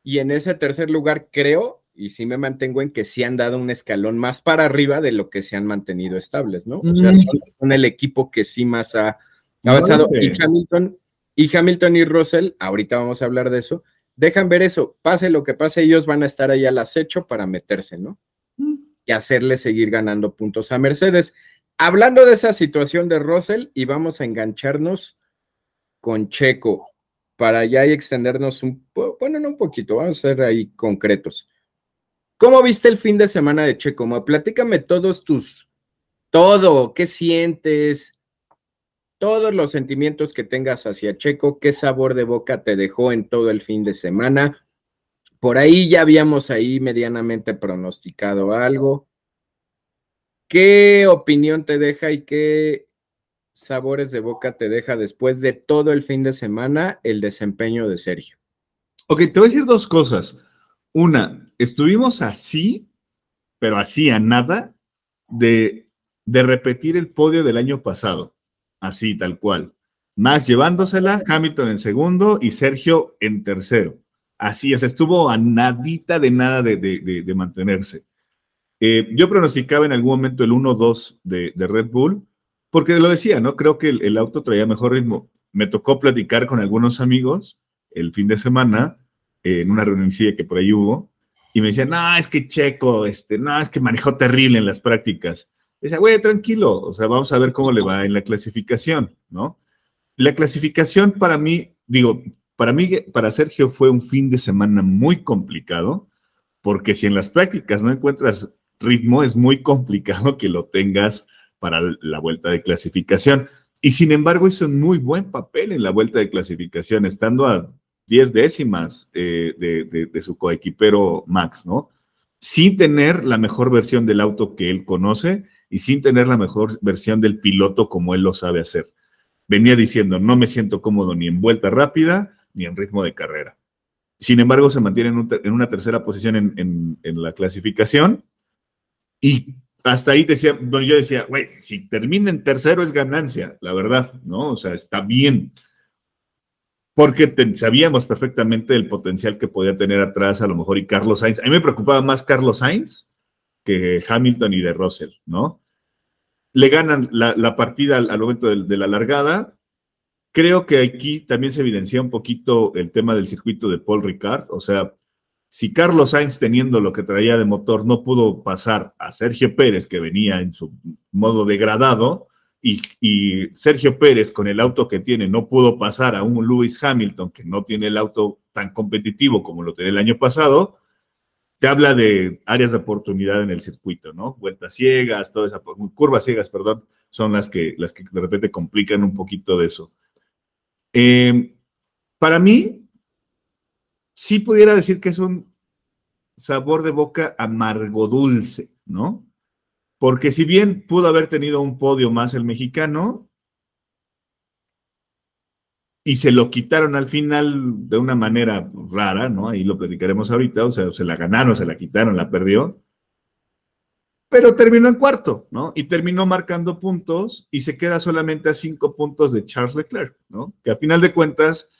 Y en ese tercer lugar creo, y sí me mantengo en que sí han dado un escalón más para arriba de lo que se han mantenido estables, ¿no? O sea, mm. son, el equipo que sí más ha avanzado. y Hamilton, y Hamilton y Russell, ahorita vamos a hablar de eso, dejan ver eso, pase lo que pase, ellos van a estar ahí al acecho para meterse, ¿no? Mm. Y hacerle seguir ganando puntos a Mercedes. Hablando de esa situación de Russell, y vamos a engancharnos con Checo para ya extendernos un, bueno, no un poquito, vamos a ser ahí concretos. ¿Cómo viste el fin de semana de Checo? Platícame todos tus, todo, qué sientes, todos los sentimientos que tengas hacia Checo, qué sabor de boca te dejó en todo el fin de semana. Por ahí ya habíamos ahí medianamente pronosticado algo. ¿Qué opinión te deja y qué sabores de boca te deja después de todo el fin de semana el desempeño de Sergio? Ok, te voy a decir dos cosas. Una, estuvimos así, pero así a nada, de, de repetir el podio del año pasado, así tal cual. Max llevándosela, Hamilton en segundo y Sergio en tercero. Así, o sea, estuvo a nadita de nada de, de mantenerse. Eh, yo pronosticaba en algún momento el 1-2 de, Red Bull, porque lo decía, ¿no? Creo que el, auto traía mejor ritmo. Me tocó platicar con algunos amigos el fin de semana, en una reunión que por ahí hubo, y me decían, no, es que Checo, este, no, es que manejó terrible en las prácticas. decía, güey, tranquilo, o sea, vamos a ver cómo le va en la clasificación, ¿no? La clasificación para mí, digo, para mí, para Sergio fue un fin de semana muy complicado, porque si en las prácticas no encuentras ritmo, es muy complicado que lo tengas para la vuelta de clasificación. Y sin embargo, hizo un muy buen papel en la vuelta de clasificación, estando a 10 décimas eh, de, su coequipero Max, ¿no? Sin tener la mejor versión del auto que él conoce y sin tener la mejor versión del piloto como él lo sabe hacer. Venía diciendo, no me siento cómodo ni en vuelta rápida ni en ritmo de carrera. Sin embargo, se mantiene en, una tercera posición en, en la clasificación y hasta ahí decía, yo decía, güey, si termina en tercero es ganancia, la verdad, ¿no? O sea, está bien. Porque sabíamos perfectamente el potencial que podía tener atrás a lo mejor y Carlos Sainz. A mí me preocupaba más Carlos Sainz que Hamilton y de Russell, ¿no? Le ganan la, partida al, momento de, la largada Creo que aquí también se evidencia un poquito el tema del circuito de Paul Ricard, o sea, si Carlos Sainz teniendo lo que traía de motor no pudo pasar a Sergio Pérez, que venía en su modo degradado, y, Sergio Pérez con el auto que tiene no pudo pasar a un Lewis Hamilton que no tiene el auto tan competitivo como lo tenía el año pasado, te habla de áreas de oportunidad en el circuito, ¿no? Vueltas ciegas, todas esas curvas ciegas, perdón, son las que, las que de repente complican un poquito de eso. Eh, para mí, sí pudiera decir que es un sabor de boca amargo dulce, ¿no? Porque si bien pudo haber tenido un podio más el mexicano, y se lo quitaron al final de una manera rara, ¿no? Ahí lo platicaremos ahorita, o sea, se la ganaron, se la quitaron, la perdió, pero terminó en cuarto, ¿no? Y terminó marcando puntos y se queda solamente a cinco puntos de Charles Leclerc, ¿no? Que a final de cuentas,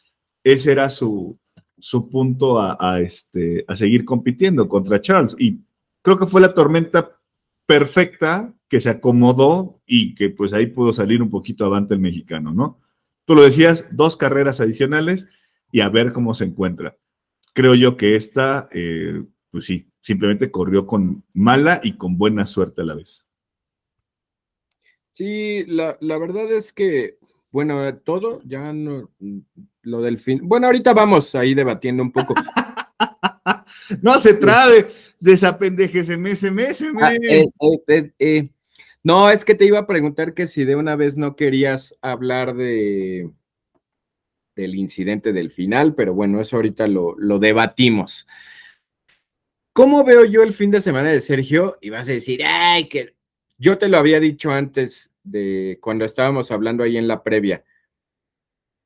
ese era su, su punto a, este, a seguir compitiendo contra Charles. Y creo que fue la tormenta perfecta que se acomodó y que pues ahí pudo salir un poquito avante el mexicano, ¿no? Tú lo decías, dos carreras adicionales y a ver cómo se encuentra. Creo yo que esta, eh, pues sí, simplemente corrió con mala y con buena suerte a la vez. Sí, la, verdad es que, bueno, todo, ya no, lo del fin. Bueno, ahorita vamos ahí debatiendo un poco. no se trabe, desapendejes mes, mes, ah, eh, eh, eh, no, es que te iba a preguntar que si de una vez no querías hablar de del incidente del final, pero bueno, eso ahorita lo, lo debatimos. ¿Cómo veo yo el fin de semana de Sergio? Y vas a decir, ay, que yo te lo había dicho antes de cuando estábamos hablando ahí en la previa.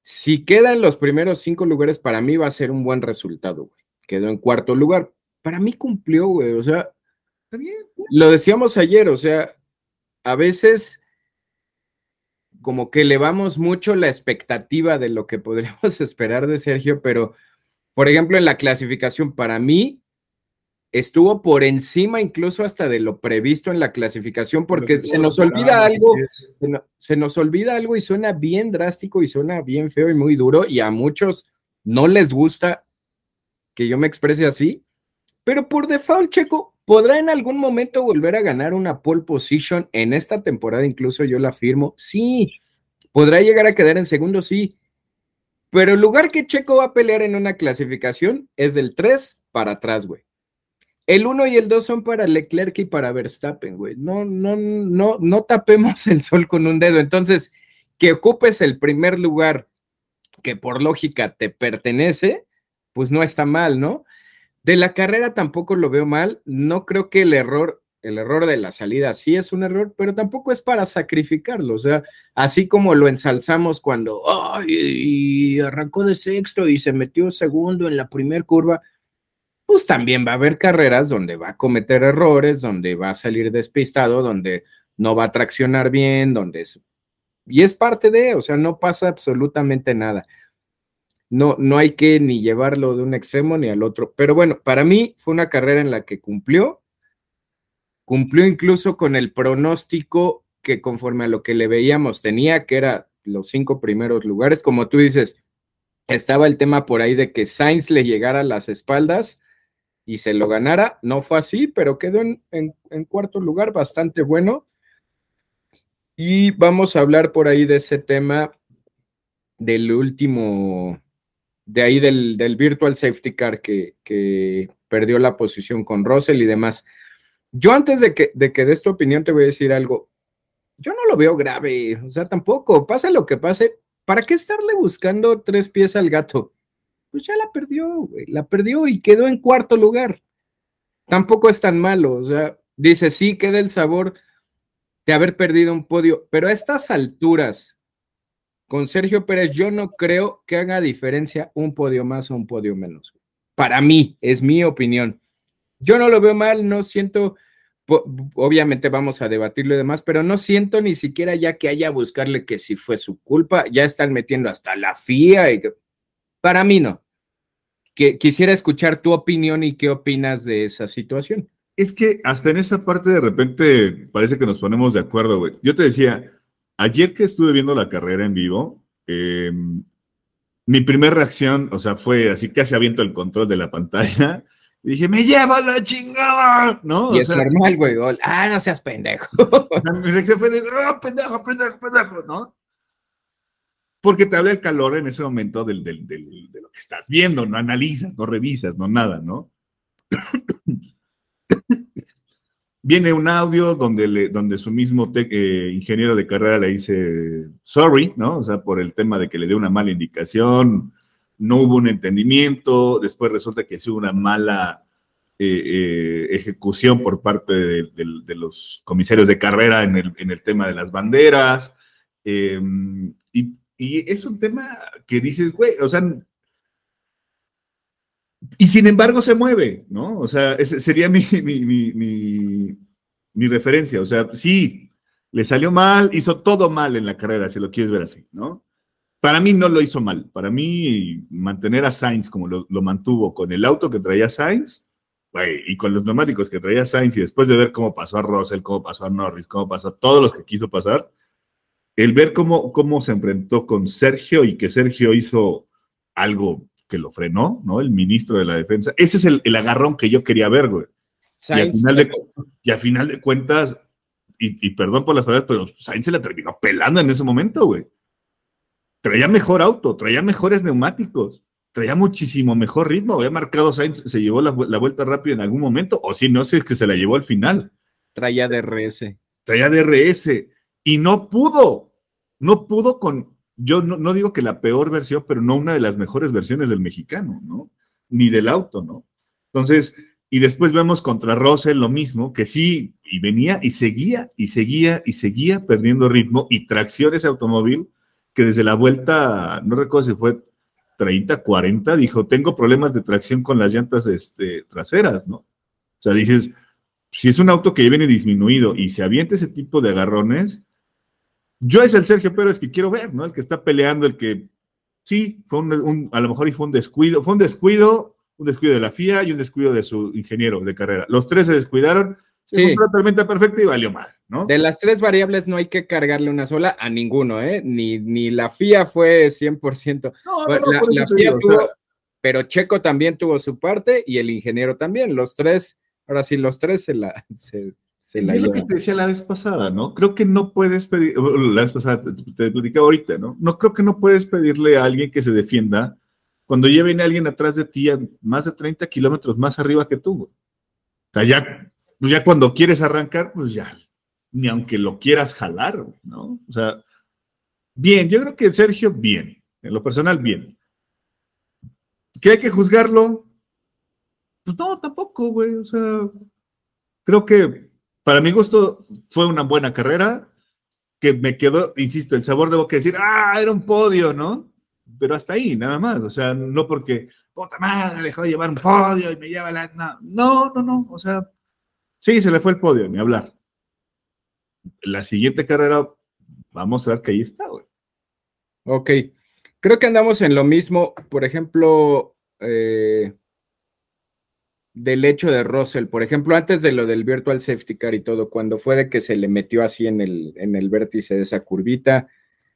Si quedan los primeros cinco lugares, para mí va a ser un buen resultado, güey. Quedó en cuarto lugar. Para mí cumplió, güey. O sea, lo decíamos ayer, o sea, a veces como que elevamos mucho la expectativa de lo que podríamos esperar de Sergio, pero, por ejemplo, en la clasificación, para mí, estuvo por encima incluso hasta de lo previsto en la clasificación, porque se nos olvida algo, se nos olvida algo y suena bien drástico y suena bien feo y muy duro, y a muchos no les gusta que yo me exprese así, pero por default, Checo, ¿podrá en algún momento volver a ganar una pole position en esta temporada? Incluso yo la afirmo, sí, podrá llegar a quedar en segundo, sí, pero el lugar que Checo va a pelear en una clasificación es del 3 para atrás, güey. El 1 y el 2 son para Leclerc y para Verstappen, güey. No, no, no, no tapemos el sol con un dedo. Entonces, que ocupes el primer lugar que por lógica te pertenece, pues no está mal, ¿no? De la carrera tampoco lo veo mal. No creo que el error, el error de la salida sí es un error, pero tampoco es para sacrificarlo. O sea, así como lo ensalzamos cuando arrancó de sexto y se metió segundo en la primera curva, pues también va a haber carreras donde va a cometer errores, donde va a salir despistado, donde no va a traccionar bien, donde es... Y es parte de, o sea, no pasa absolutamente nada. No, no hay que ni llevarlo de un extremo ni al otro. Pero bueno, para mí fue una carrera en la que cumplió, cumplió incluso con el pronóstico que conforme a lo que le veíamos tenía, que era los cinco primeros lugares. Como tú dices, estaba el tema por ahí de que Sainz le llegara a las espaldas y se lo ganara. No fue así, pero quedó en, cuarto lugar, bastante bueno. Y vamos a hablar por ahí de ese tema del último, de ahí del, Virtual Safety Car que, que, perdió la posición con Russell y demás. Yo antes de que, de que tu opinión te voy a decir algo. Yo no lo veo grave, o sea, tampoco, pasa lo que pase, ¿para qué estarle buscando tres pies al gato? Pues ya la perdió, la perdió y quedó en cuarto lugar. Tampoco es tan malo, o sea, dice, sí, queda el sabor de haber perdido un podio, pero a estas alturas, con Sergio Pérez, yo no creo que haga diferencia un podio más o un podio menos. Para mí, es mi opinión. Yo no lo veo mal, no siento, obviamente vamos a debatirlo y demás, pero no siento ni siquiera ya que haya buscarle que si fue su culpa, ya están metiendo hasta la FIA y para mí no. Que, quisiera escuchar tu opinión y qué opinas de esa situación. Es que hasta en esa parte de repente parece que nos ponemos de acuerdo, güey. Yo te decía, ayer que estuve viendo la carrera en vivo, eh, mi primera reacción, o sea, fue así casi aviento el control de la pantalla. Y dije, me lleva la chingada, ¿no? Y es normal, güey. Ah, no seas pendejo. mi reacción fue de, oh, pendejo, pendejo, pendejo, ¿no? Porque te habla el calor en ese momento de lo que estás viendo, no analizas, no revisas, no nada, ¿no? Viene un audio donde, donde su mismo eh, ingeniero de carrera le dice sorry, ¿no? O sea, por el tema de que le dio una mala indicación, no hubo un entendimiento, después resulta que hubo una mala eh, eh, ejecución por parte de, los comisarios de carrera en el, tema de las banderas. Em, y, es un tema que dices, güey, o sea, y sin embargo se mueve, ¿no? O sea, ese sería mi, mi, referencia. O sea, sí, le salió mal, hizo todo mal en la carrera, si lo quieres ver así, ¿no? Para mí no lo hizo mal. Para mí, mantener a Sainz como lo, mantuvo con el auto que traía Sainz güey, y con los neumáticos que traía Sainz, y después de ver cómo pasó a Russell, cómo pasó a Norris, cómo pasó a todos los que quiso pasar, el ver cómo, cómo se enfrentó con Sergio y que Sergio hizo algo que lo frenó, ¿no? El ministro de la defensa. Ese es el, agarrón que yo quería ver, güey. Y al, final de, y final de cuentas, y, perdón por las palabras, pero Sainz se la terminó pelando en ese momento, güey. Traía mejor auto, traía mejores neumáticos, traía muchísimo mejor ritmo. Había marcado Sainz, se llevó la, vuelta rápida en algún momento, o si no sé, es que se la llevó al final. Traía DRS. Traía DRS y no pudo, no pudo con, yo no, digo que la peor versión, pero no una de las mejores versiones del mexicano, ¿no? Ni del auto, ¿no? Entonces, y después vemos contra Russell lo mismo, que sí, y venía y seguía y seguía y seguía perdiendo ritmo y tracción ese automóvil, que desde la vuelta, no recuerdo si fue 30, 40, dijo, tengo problemas de tracción con las llantas este, traseras, ¿no? O sea, dices, si es un auto que viene disminuido y se avienta ese tipo de agarrones, yo es el Sergio Pérez que quiero ver, ¿no? El que está peleando, el que sí, fue un, a lo mejor fue un descuido, fue un descuido, un descuido de la FIA y un descuido de su ingeniero de carrera. Los tres se descuidaron, se sí. una tormenta perfecta y valió mal, ¿no? De las tres variables no hay que cargarle una sola a ninguno, ¿eh? Ni, ni la FIA fue 100%. No, no, la, FIA tuvo, pero Checo también tuvo su parte y el ingeniero también. Los tres, ahora sí, los tres se la, es lo que te decía la vez pasada, ¿no? Creo que no puedes pedir, la vez pasada te, te ahorita, ¿no? No creo que no puedes pedirle a alguien que se defienda cuando ya viene alguien atrás de ti a más de 30 kilómetros más arriba que tú. O sea, ya, pues ya cuando quieres arrancar, pues ya, ni aunque lo quieras jalar, ¿no? O sea, bien, yo creo que Sergio, bien, en lo personal, bien. ¿Que hay que juzgarlo? Pues no, tampoco, güey, o sea, creo que para mi gusto fue una buena carrera, que me quedó, insisto, el sabor de boca decir, ah, era un podio, ¿no? Pero hasta ahí, nada más, o sea, no porque, puta madre, dejó de llevar un podio y me lleva la... No, no, no, o sea, sí, se le fue el podio, ni hablar. La siguiente carrera, vamos a ver que ahí está, güey. Ok, creo que andamos en lo mismo, por ejemplo, eh, del hecho de Russell, por ejemplo, antes de lo del virtual safety car y todo, cuando fue de que se le metió así en el, en el vértice de esa curvita.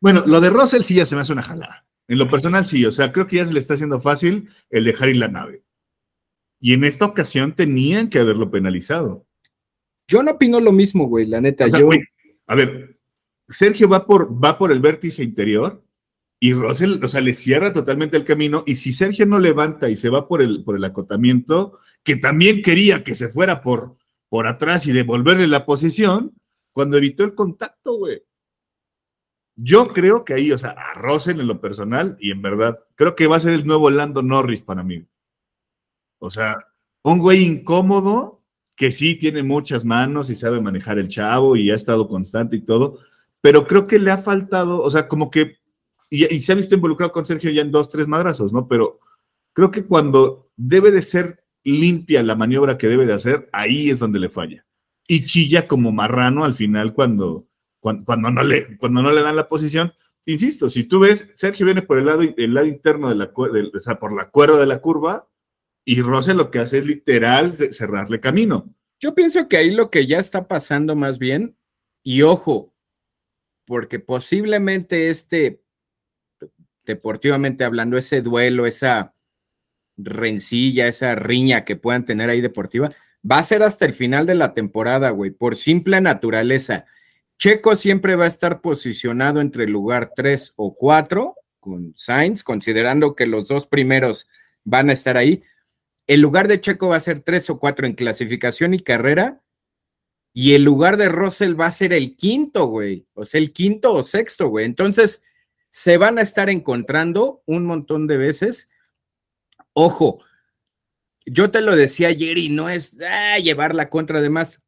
Bueno, lo de Russell sí ya se me hace una jalada. En lo personal sí, o sea, creo que ya se le está haciendo fácil el dejar ir la nave. Y en esta ocasión tenían que haberlo penalizado. Yo no opino lo mismo, güey, la neta. yo... a ver, Sergio va por, va por el vértice interior y Russell, o sea, le cierra totalmente el camino. Y si Sergio no levanta y se va por el, por el acotamiento, que también quería que se fuera por, por atrás y devolverle la posición, cuando evitó el contacto, güey. Yo creo que ahí, o sea, a Russell en lo personal, y en verdad, creo que va a ser el nuevo Lando Norris para mí. O sea, un güey incómodo que sí tiene muchas manos y sabe manejar el chavo y ha estado constante y todo, pero creo que le ha faltado, o sea, como que y, se ha visto involucrado con Sergio ya en dos, tres madrazos, ¿no? Pero creo que cuando debe de ser limpia la maniobra que debe de hacer, ahí es donde le falla. Y chilla como marrano al final cuando, cuando, no, le, cuando no le dan la posición. Insisto, si tú ves, Sergio viene por el lado, el lado interno de la, o sea, por la cuerda de la curva, y Rose lo que hace es literal cerrarle camino. Yo pienso que ahí lo que ya está pasando más bien, y ojo, porque posiblemente este deportivamente hablando, ese duelo, esa rencilla, esa riña que puedan tener ahí deportiva, va a ser hasta el final de la temporada, güey, por simple naturaleza. Checo siempre va a estar posicionado entre el lugar 3 o 4 con Sainz, considerando que los dos primeros van a estar ahí. El lugar de Checo va a ser 3 o 4 en clasificación y carrera. Y el lugar de Russell va a ser el quinto, güey. O sea, el quinto o sexto, güey. Entonces, se van a estar encontrando un montón de veces. Ojo, yo te lo decía ayer y no es ah, llevar la contra de más.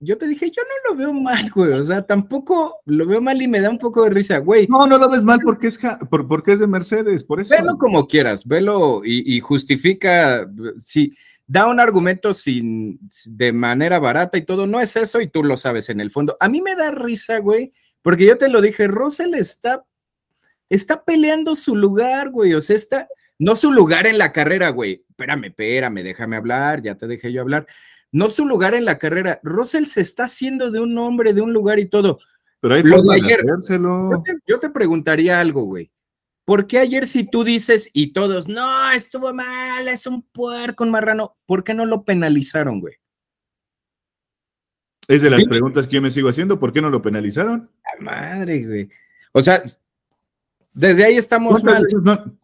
Yo te dije, yo no lo veo mal, güey. O sea, tampoco lo veo mal y me da un poco de risa, güey. No, no lo ves mal porque es, porque es de Mercedes, por eso. Velo como quieras, velo y, justifica, sí, da un argumento sin, de manera barata y todo. No es eso y tú lo sabes en el fondo. A mí me da risa, güey, porque yo te lo dije, Russell está, está peleando su lugar, güey. O sea, está no su lugar en la carrera, güey. Espérame, espérame, déjame hablar, ya te dejé yo hablar. No su lugar en la carrera. Russell se está haciendo de un hombre, de un lugar y todo. Pero hay Lo de ayer, yo, te, yo te preguntaría algo, güey. ¿Por qué ayer si tú dices y todos, no, estuvo mal, es un puerco, un marrano, ¿por qué no lo penalizaron, güey? Es de las preguntas que yo me sigo haciendo, ¿por qué no lo penalizaron? La madre, güey. O sea, desde ahí estamos mal.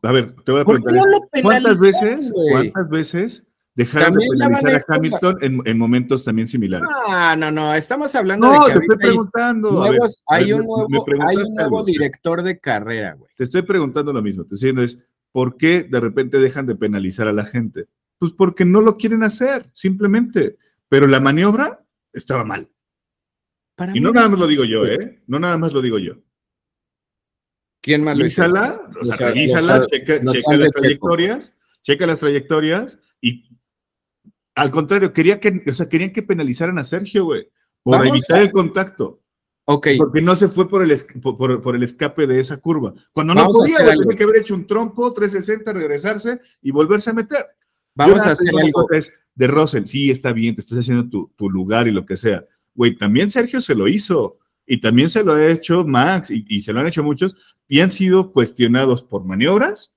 a ver, te voy a preguntar. ¿Cuántas veces, cuántas veces dejaron de penalizar a Hamilton en, momentos también similares? No, no, no, estamos hablando de que te estoy preguntando. Hay, un nuevo, director de carrera, güey. Te estoy preguntando lo mismo. Te estoy diciendo es, ¿por qué de repente dejan de penalizar a la gente? Pues porque no lo quieren hacer, simplemente. Pero la maniobra estaba mal. y no nada más lo digo yo, ¿eh? No nada más lo digo yo. ¿Quién más lo hizo? o sea, revísala, checa, las trayectorias, checa las trayectorias y al contrario, quería que, o sea, querían que penalizaran a Sergio, güey, por evitar el contacto. Ok. Porque no se fue por el, por, el escape de esa curva. Cuando no podía, tenía que haber hecho un trompo, 360, regresarse y volverse a meter. Vamos a hacer algo. de Russell, sí, está bien, te estás haciendo tu, tu lugar y lo que sea. Güey, también Sergio se lo hizo. Y también se lo ha hecho Max y, y se lo han hecho muchos y han sido cuestionados por maniobras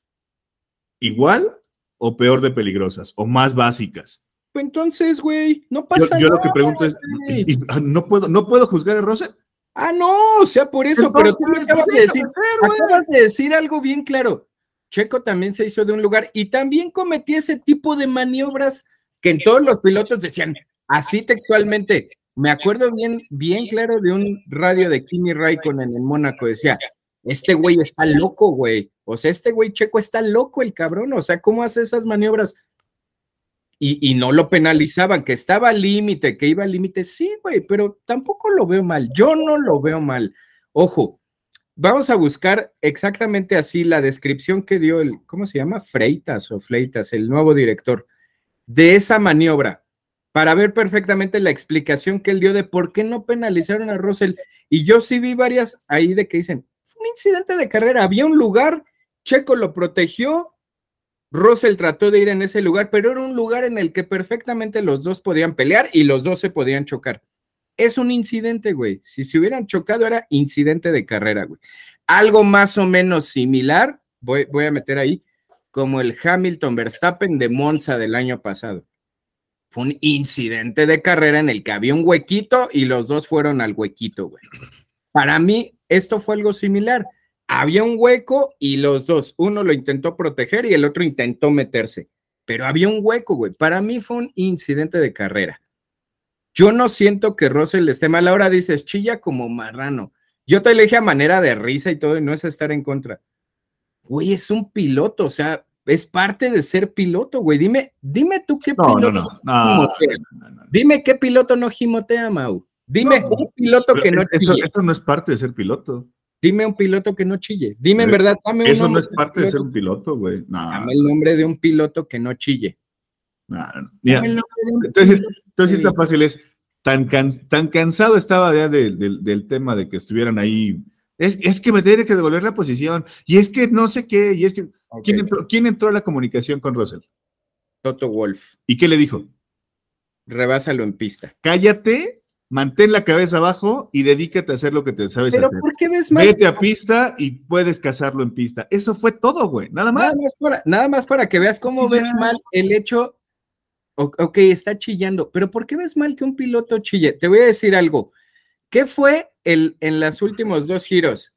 igual o peor de peligrosas o más básicas. Entonces, güey, no pasa nada. Yo lo que pregunto es, ah, ¿no puedo, ¿no puedo juzgar a Russell? Ah, no, o sea, por eso, pero tú acabas de decir, acabas de decir algo bien claro. Checo también se hizo de un lugar y también cometí ese tipo de maniobras que en todos los pilotos decían así textualmente. Me acuerdo bien, bien claro de un radio de Kimi Raikkonen en Mónaco, decía, este güey está loco, güey. O sea, este güey checo está loco, el cabrón. O sea, ¿cómo hace esas maniobras? Y, no lo penalizaban, que estaba al límite, que iba al límite. Sí, güey, pero tampoco lo veo mal. Yo no lo veo mal. Ojo, vamos a buscar exactamente así la descripción que dio el, ¿cómo se llama? Freitas o Fleitas, el nuevo director, de esa maniobra, para ver perfectamente la explicación que él dio de por qué no penalizaron a Russell. Y yo sí vi varias ahí de que dicen, un incidente de carrera. Había un lugar, Checo lo protegió, Russell trató de ir en ese lugar, pero era un lugar en el que perfectamente los dos podían pelear y los dos se podían chocar. Es un incidente, güey. Si se hubieran chocado era incidente de carrera, güey. Algo más o menos similar, voy, voy a meter ahí, como el Hamilton Verstappen de Monza del año pasado. Fue un incidente de carrera en el que había un huequito y los dos fueron al huequito, güey. Para mí, esto fue algo similar. Había un hueco y los dos, uno lo intentó proteger y el otro intentó meterse, pero había un hueco, güey. Para mí fue un incidente de carrera. Yo no siento que Russell esté mal. Ahora dices, chilla como marrano. Yo te le dije a manera de risa y todo, y no es estar en contra. Güey, es un piloto, o sea, es parte de ser piloto, güey. Dime, dime tú qué piloto no, no, Dime qué piloto no gimotea, Mau. Dime un piloto que no chille. Eso, no es parte de ser piloto. Dime un piloto que no chille. Dime en verdad, dame Eso no es parte de ser un piloto, güey. Dame el nombre de un piloto que no chille. entonces, entonces está fácil, es tan, tan cansado estaba ya del tema de que estuvieran ahí. Es, que me tiene que devolver la posición. Y es que no sé qué. Y es que. ¿quién, entró, ¿Quién entró a la comunicación con Russell? Toto Wolf. ¿Y qué le dijo? Rebásalo en pista. Cállate mantén la cabeza abajo y dedícate a hacer lo que te sabes Pero hacer. ¿por qué ves mal? Vete a pista y puedes cazarlo en pista. Eso fue todo, güey. Nada más. Nada más para, nada más para que veas cómo ves mal el hecho. o- Ok, está chillando, pero ¿por qué ves mal que un piloto chille? Te voy a decir algo. ¿Qué fue el, en los últimos dos giros?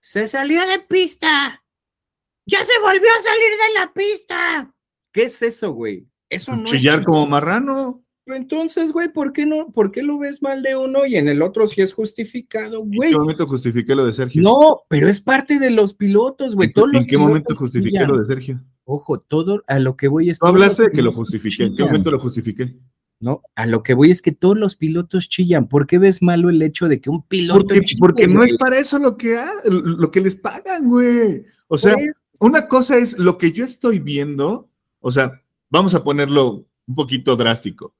Se salió de pista. Ya se volvió a salir de la pista. ¿Qué es eso, güey? Eso no es Chillar chillar. como marrano. Entonces, güey, ¿por qué no? ¿Por qué lo ves mal de uno y en el otro sí es justificado, ¿En güey? qué momento justifiqué lo de Sergio? No, pero es parte de los pilotos, güey. ¿En, en qué momento justifiqué chillan. lo de Sergio? Ojo, todo a lo que voy es. Todos hablaste de que lo justifiqué. ¿En qué momento lo justifiqué? No, a lo que voy es que todos los pilotos chillan. ¿Por qué ves malo el hecho de que un piloto Porque, chille, porque no es para eso lo que, ha- lo que les pagan, güey. O sea, Pues, una cosa es lo que yo estoy viendo, o sea, vamos a ponerlo un poquito drástico.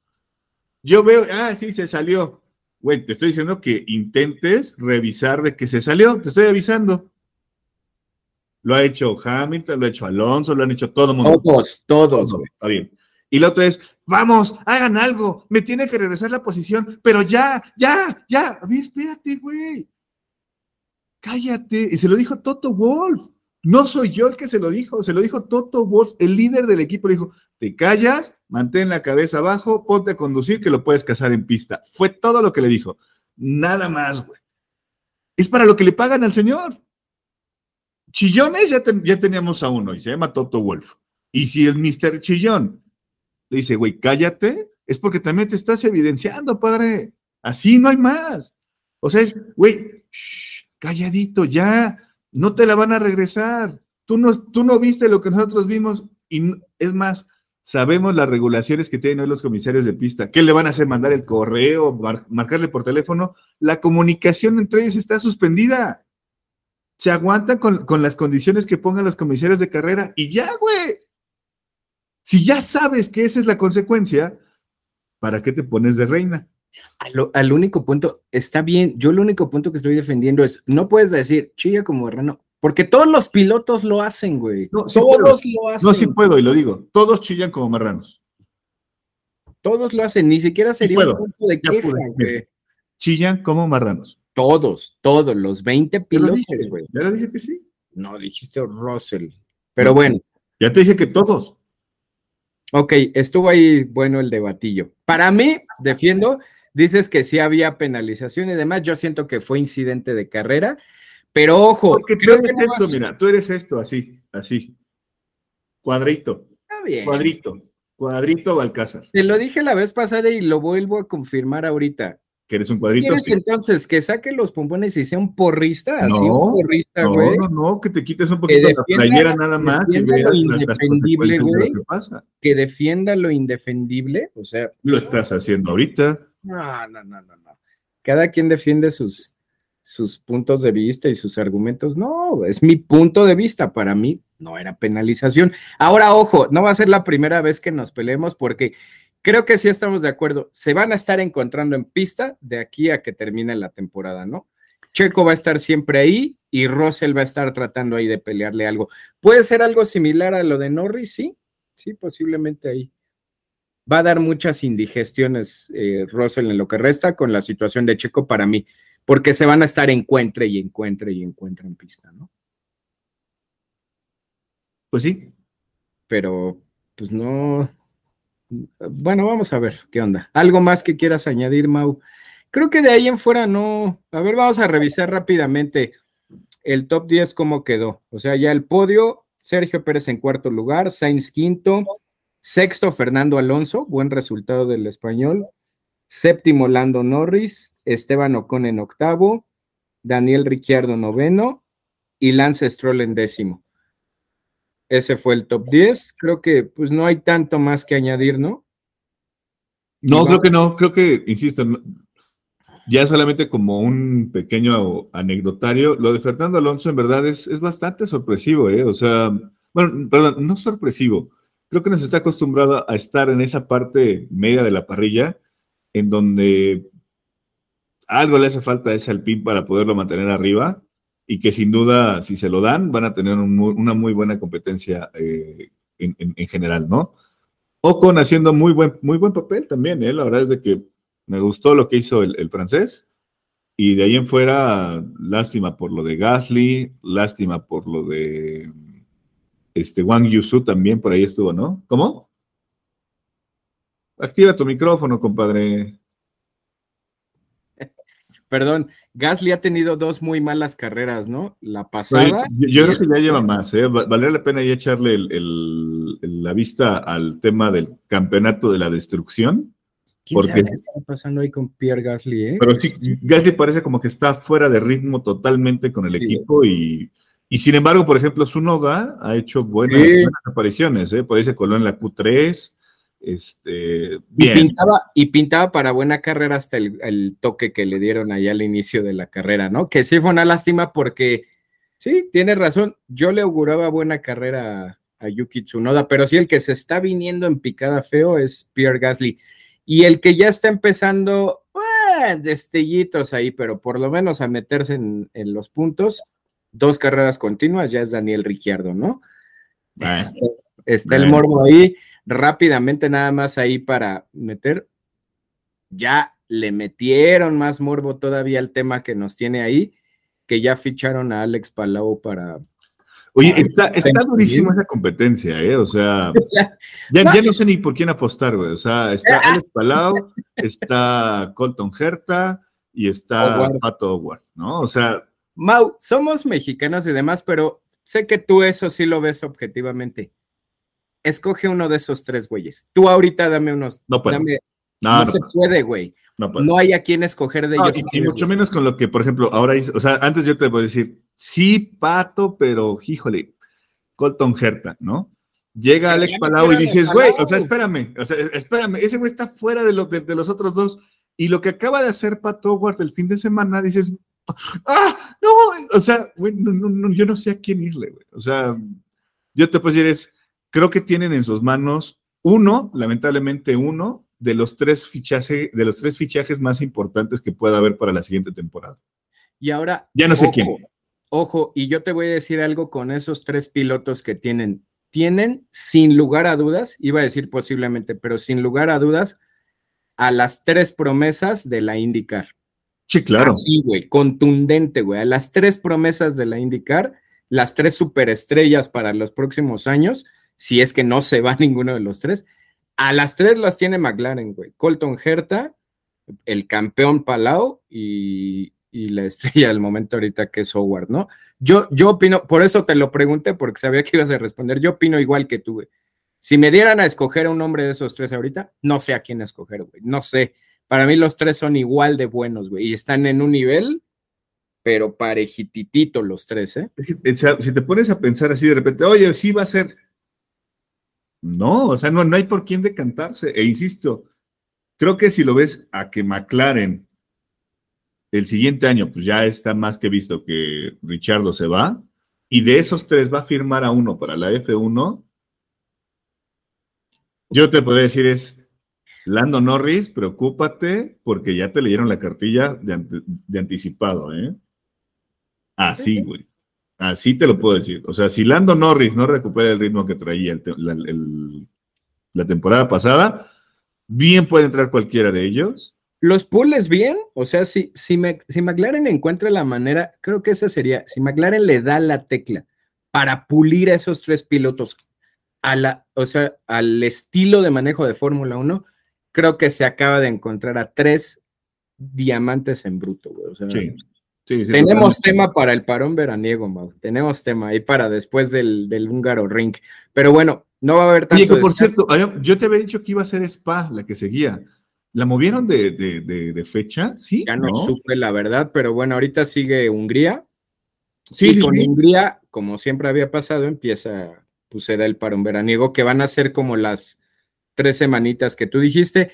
Yo veo, ah, sí, se salió. Güey, te estoy diciendo que intentes revisar de que se salió, te estoy avisando. Lo ha hecho Hamilton, lo ha hecho Alonso, lo han hecho todo el mundo. todos, todos, güey. Está bien. Y la otra es, vamos, hagan algo, me tiene que regresar la posición, pero ya, ya, ya. A ver, espérate, güey. Cállate. Y se lo dijo Toto Wolf. No soy yo el que se lo dijo, se lo dijo Toto Wolf, el líder del equipo. Le dijo, te callas, mantén la cabeza abajo, ponte a conducir, que lo puedes cazar en pista. Fue todo lo que le dijo. Nada más, güey. Es para lo que le pagan al señor. Chillones ya, ya teníamos a uno y se llama Toto Wolf. Y si el Mr. Chillón le dice, güey, cállate, es porque también te estás evidenciando, padre. Así no hay más. O sea, es, güey, calladito, ya, no te la van a regresar. Tú no, tú no viste lo que nosotros vimos y es más, sabemos las regulaciones que tienen hoy los comisarios de pista. ¿Qué le van a hacer? ¿Mandar el correo? mar- ¿Marcarle por teléfono? La comunicación entre ellos está suspendida. Se aguantan con, las condiciones que pongan los comisarios de carrera y ya, güey. Si ya sabes que esa es la consecuencia, ¿para qué te pones de reina? Al, único punto, está bien, yo el único punto que estoy defendiendo es, no puedes decir chilla como Reno, porque todos los pilotos lo hacen, güey. No, sí todos lo hacen. No, sí puedo, y lo digo. Todos chillan como marranos. Todos lo hacen, ni siquiera sería puedo, un punto de ya queja, pude, güey. Chillan como marranos. Todos, todos, los 20 Ya lo pilotos, dije, güey. ya lo dije que sí. No, dijiste Russell. Pero No. bueno, Ya te dije que todos. ok, estuvo ahí bueno el debatillo. Para mí, defiendo, dices que sí había penalización y demás, yo siento que fue incidente de carrera, pero ojo, Porque tú eres que no esto, mira, tú eres esto, así, así. Cuadrito, Está bien. cuadrito, cuadrito Balcázar. Te lo dije la vez pasada y lo vuelvo a confirmar ahorita. Que eres un cuadrito. ¿Quieres sí. entonces que saque los pompones y sea un porrista? Así No, un porrista, No, güey. no, no, que te quites un poquito la defienda- playera nada más defienda veas lo las indefendible, de güey. lo que pasa. Que defienda lo indefendible. O sea, Lo estás haciendo ahorita. no, no, no, no, no. Cada quien defiende sus, sus puntos de vista y sus argumentos. No, es mi punto de vista. Para mí no era penalización. Ahora, ojo, no va a ser la primera vez que nos peleemos porque creo que sí estamos de acuerdo. Se van a estar encontrando en pista de aquí a que termine la temporada, ¿no? Checo va a estar siempre ahí y Russell va a estar tratando ahí de pelearle algo. ¿Puede ser algo similar a lo de Norris? Sí, sí, posiblemente ahí. Va a dar muchas indigestiones eh, Russell en lo que resta con la situación de Checo para mí, porque se van a estar encuentre y encuentre y encuentre en pista, ¿no? Pues sí. Pero, pues no. Bueno, vamos a ver qué onda. ¿Algo más que quieras añadir, Mau? Creo que de ahí en fuera no. A ver, vamos a revisar rápidamente el top 10 cómo quedó. O sea, ya el podio, Sergio Pérez en cuarto lugar, Sainz quinto, sexto Fernando Alonso, buen resultado del español, séptimo Lando Norris, Esteban Ocon en octavo, Daniel Ricciardo noveno y Lance Stroll en décimo. Ese fue el top 10. Creo que pues no hay tanto más que añadir, ¿no? No, creo que no, creo que, insisto, ya solamente como un pequeño anecdotario, lo de Fernando Alonso en verdad es, es bastante sorpresivo, ¿eh? O sea, bueno, perdón, no sorpresivo, creo que nos está acostumbrado a estar en esa parte media de la parrilla, en donde algo le hace falta a ese Alpine para poderlo mantener arriba, y que sin duda, si se lo dan, van a tener una muy buena competencia eh, en general, ¿no? Ocon haciendo muy buen, muy buen papel también, ¿eh? La verdad es de que Me gustó lo que hizo el, francés. Y de ahí en fuera, lástima por lo de Gasly, lástima por lo de este Wang Yusu también por ahí estuvo, ¿no? ¿Cómo? Activa tu micrófono, compadre. Perdón, Gasly ha tenido dos muy malas carreras, ¿no? La pasada. yo, creo que ya lleva más, ¿eh? Valdría la pena ya echarle la vista al tema del campeonato de la destrucción. ¿Quién porque, qué está pasando ahí con Pierre Gasly, eh? Pero sí, Gasly parece como que está fuera de ritmo totalmente con el equipo y, y, sin embargo, por ejemplo, Sunoda ha hecho buenas, buenas apariciones, ¿eh? Por ahí se coló en la Q3, este, Y, pintaba, y pintaba para buena carrera hasta el, toque que le dieron ahí al inicio de la carrera, ¿no? Que sí fue una lástima porque, sí, tiene razón, yo le auguraba buena carrera a, Yuki Tsunoda, pero sí el que se está viniendo en picada feo es Pierre Gasly. Y el que ya está empezando, destellitos ahí, pero por lo menos a meterse en, los puntos, dos carreras continuas, ya es Daniel Ricciardo, ¿no? Este, está el morbo ahí rápidamente nada más ahí para meter, ya le metieron más morbo todavía al tema que nos tiene ahí, que ya ficharon a Alex Palau para... Oye, está, está durísima esa competencia, ¿eh? O sea, ya, no sé ni por quién apostar, güey. O sea, está Alex Palau, está Colton Herta y está Pato Howard, ¿no? O sea... Mau, somos mexicanos y demás, pero sé que tú eso sí lo ves objetivamente escoge uno de esos tres güeyes. Tú ahorita dame unos. No puede. no, se puede, güey. No, hay a quién escoger de ellos. Y, mucho menos con lo que, por ejemplo, ahora, o sea, antes yo te voy a decir, sí, Pato, pero híjole, Colton Herta, ¿no? Llega Alex Palau y dices, güey, o sea, espérame, o sea, espérame, ese güey está fuera de, de, los otros dos. Y lo que acaba de hacer Pato Howard el fin de semana, dices, ah, no, o sea, güey, no, no, yo no sé a quién irle, güey. O sea, yo te puedo decir, es creo que tienen en sus manos uno, lamentablemente uno, de los tres fichajes, de los tres fichajes más importantes que pueda haber para la siguiente temporada. Y ahora. Ya no sé quién. Ojo, y yo te voy a decir algo con esos tres pilotos que tienen. Tienen, sin lugar a dudas, iba a decir posiblemente, pero sin lugar a dudas, a las tres promesas de la IndyCar. Sí, claro. Sí, güey, contundente, güey. A las tres promesas de la IndyCar, las tres superestrellas para los próximos años, si es que no se va ninguno de los tres. A las tres las tiene McLaren, güey. Colton Herta, el campeón Palau y, la estrella del momento ahorita que es Howard, ¿no? Yo, yo opino, por eso te lo pregunté, porque sabía que ibas a responder. Yo opino igual que tú, güey. Si me dieran a escoger a un hombre de esos tres ahorita, no sé a quién escoger, güey. No sé. Para mí los tres son igual de buenos, güey. Y están en un nivel, pero parejititito los tres, ¿eh? Si te pones a pensar así de repente, oye, sí va a ser no, o sea, no, no hay por quién decantarse. E insisto, creo que si lo ves a que McLaren el siguiente año, pues ya está más que visto que Richardo se va, y de esos tres va a firmar a uno para la F1, yo te podría decir es, Lando Norris, preocúpate porque ya te leyeron la cartilla de, de anticipado, ¿eh? Así, güey. Así te lo puedo decir. O sea, si Lando Norris no recupera el ritmo que traía la, temporada pasada, bien puede entrar cualquiera de ellos. Los pules bien, o sea, si, si, McLaren encuentra la manera, creo que esa sería, si McLaren le da la tecla para pulir a esos tres pilotos a la, o sea, al estilo de manejo de Fórmula 1, creo que se acaba de encontrar a tres diamantes en bruto, O sea, tenemos tema para el parón veraniego, Mau. Tenemos tema ahí para después del, del húngaro ring. Pero bueno, no va a haber tanto. por cierto, yo te había dicho que iba a ser Spa la que seguía. ¿La movieron de, fecha? Sí. Ya no, supe la verdad, pero bueno, ahorita sigue Hungría. Sí, y con Hungría, como siempre había pasado, empieza, pues se da el parón veraniego, que van a ser como las tres semanitas que tú dijiste.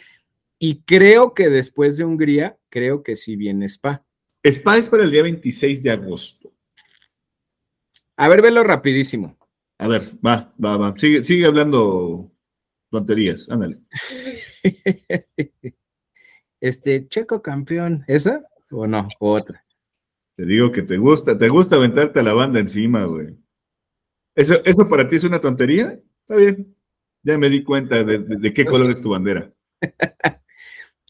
Y creo que después de Hungría, creo que sí viene Spa. Spa es para el día 26 de agosto. A ver, velo rapidísimo. A ver, va, va, va. Sigue, sigue hablando tonterías, ándale. este, Checo campeón, ¿esa? ¿O no? ¿O otra? Te digo que te gusta, te gusta aventarte a la banda encima, güey. ¿Eso, ¿Eso para ti es una tontería? Está bien. Ya me di cuenta de, de qué color es tu bandera.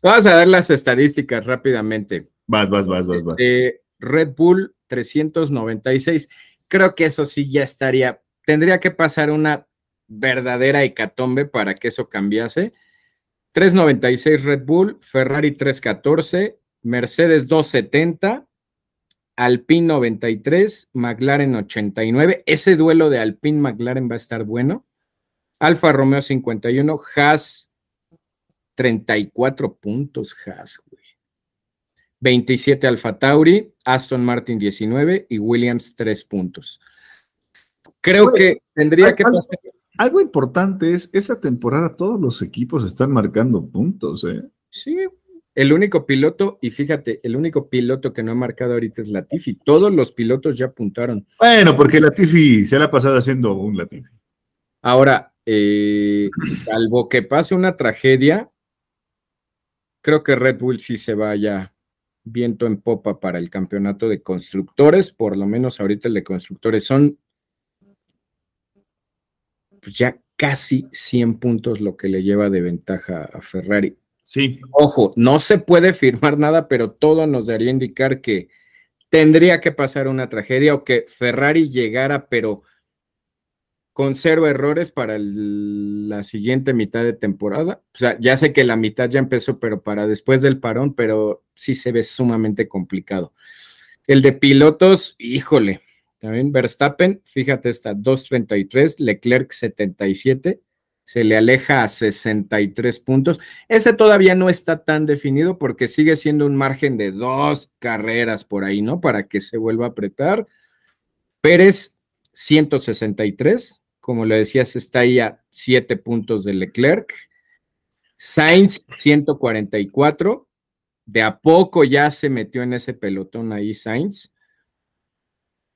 Vamos a dar las estadísticas rápidamente. Vas, vas, vas, vas, vas. Este, Red Bull 396. Creo que eso sí ya estaría. Tendría que pasar una verdadera hecatombe para que eso cambiase. 396 Red Bull, Ferrari 314, Mercedes 270, Alpine 93, McLaren 89. Ese duelo de Alpine McLaren va a estar bueno. Alfa Romeo 51, Haas 34 puntos, Haas. 27 Alfa Tauri, Aston Martin 19 y Williams 3 puntos. Creo que tendría que pasar. Algo importante es, esta temporada todos los equipos están marcando puntos, ¿eh? Sí, el único piloto, y fíjate, el único piloto que no ha marcado ahorita es Latifi. Todos los pilotos ya apuntaron. Bueno, porque Latifi se la ha pasado haciendo un Latifi. Ahora, eh, salvo que pase una tragedia, creo que Red Bull sí se vaya viento en popa para el campeonato de constructores, por lo menos ahorita el de constructores son pues ya casi 100 puntos lo que le lleva de ventaja a Ferrari. Sí. Ojo, no se puede firmar nada, pero todo nos daría a indicar que tendría que pasar una tragedia o que Ferrari llegara, pero con cero errores para la siguiente mitad de temporada. O sea, ya sé que la mitad ya empezó, pero para después del parón, pero sí se ve sumamente complicado. El de pilotos, híjole, también Verstappen, fíjate, está 2.33, Leclerc 77, se le aleja a 63 puntos. Ese todavía no está tan definido porque sigue siendo un margen de dos carreras por ahí, ¿no? Para que se vuelva a apretar. Pérez 163, como le decías, está ahí a 7 puntos de Leclerc. Sainz 144, de a poco ya se metió en ese pelotón ahí Sainz.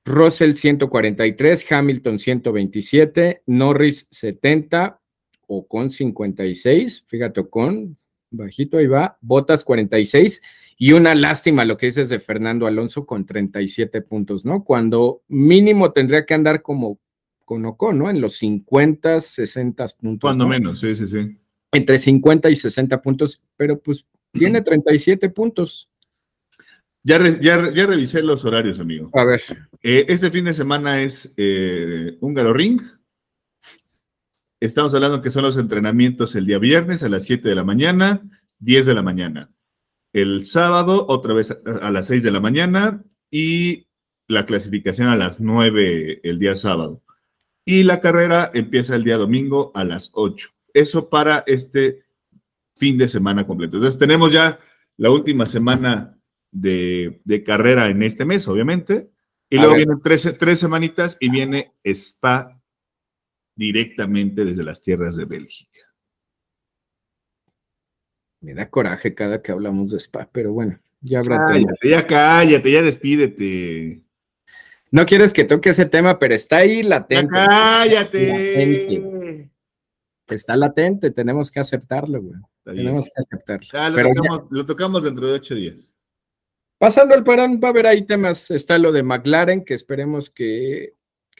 Russell 143, Hamilton 127, Norris 70, Ocon 56, fíjate, Ocon, bajito ahí va, Botas 46 y una lástima lo que dices de Fernando Alonso con 37 puntos, ¿no? Cuando mínimo tendría que andar como ¿no? En los 50, 60 puntos. Cuando menos, sí, sí, sí. Entre 50 y 60 puntos, pero pues tiene 37 puntos. Ya, ya, revisé los horarios, amigo. A ver. Eh, este fin de semana es eh, Húngaro Ring. Estamos hablando que son los entrenamientos el día viernes a las 7 de la mañana, 10 de la mañana. El sábado, otra vez a, las 6 de la mañana y la clasificación a las 9 el día sábado. Y la carrera empieza el día domingo a las 8. Eso para este fin de semana completo. Entonces tenemos ya la última semana de, carrera en este mes, obviamente. Y luego vienen tres, tres semanitas y viene Spa directamente desde las tierras de Bélgica. Me da coraje cada que hablamos de Spa, pero bueno, ya habrá cállate, Ya cállate, ya despídete. No quieres que toque ese tema, pero está ahí latente. cállate. Está latente, tenemos que aceptarlo, güey. Tenemos que aceptarlo. lo, tocamos, lo tocamos dentro de ocho días. Pasando al parón, va a haber ahí temas. Está lo de McLaren, que esperemos que,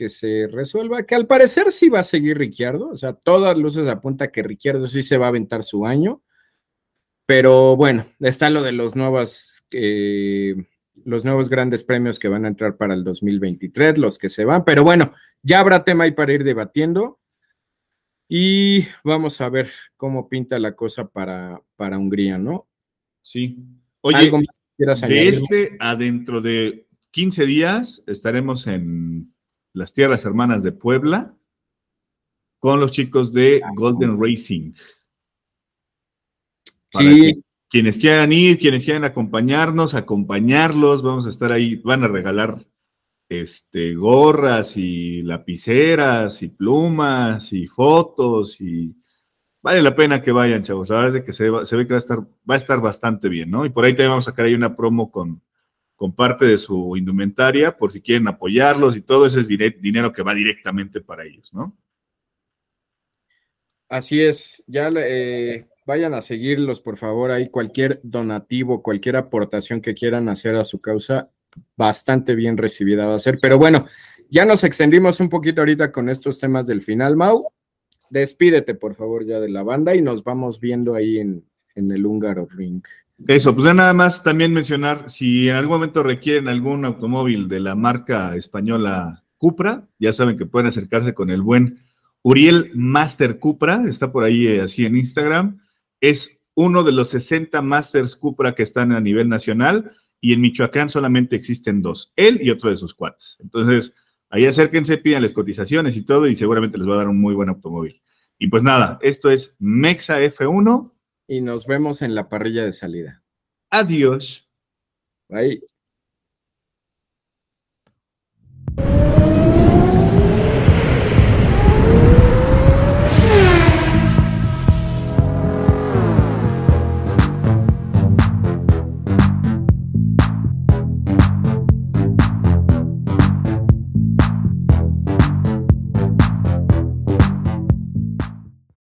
se resuelva, que al parecer sí va a seguir Ricciardo. O sea, todas luces apuntan que Ricciardo sí se va a aventar su año. Pero bueno, está lo de los nuevos, eh, los nuevos grandes premios que van a entrar para el 2023, los que se van. Pero bueno, ya habrá tema ahí para ir debatiendo. Y vamos a ver cómo pinta la cosa para, para Hungría, ¿no? Sí. Oye, de este a dentro de 15 días estaremos en las Tierras Hermanas de Puebla con los chicos de Golden Racing. sí. Quienes quieran ir, quienes quieran acompañarnos, acompañarlos, vamos a estar ahí, van a regalar este, gorras y lapiceras y plumas y fotos y vale la pena que vayan, chavos. La verdad es que se, ve que va a, estar, va a estar bastante bien, ¿no? Y por ahí también vamos a sacar ahí una promo con, con parte de su indumentaria, por si quieren apoyarlos y todo ese es dinero que va directamente para ellos, ¿no? Así es, ya eh, vayan a seguirlos, por favor, ahí cualquier donativo, cualquier aportación que quieran hacer a su causa, bastante bien recibida va a ser. Pero bueno, ya nos extendimos un poquito ahorita con estos temas del final, Mau despídete por favor ya de la banda y nos vamos viendo ahí en, en el húngaro ring. Eso, pues nada más también mencionar, si en algún momento requieren algún automóvil de la marca española Cupra, ya saben que pueden acercarse con el buen Uriel Master Cupra, está por ahí eh, así en Instagram, es uno de los 60 Masters Cupra que están a nivel nacional y en Michoacán solamente existen dos, él y otro de sus cuates. Entonces, ahí acérquense, pídanles cotizaciones y todo y seguramente les va a dar un muy buen automóvil. Y pues nada, esto es Mexa F1 y nos vemos en la parrilla de salida. Adiós. Bye.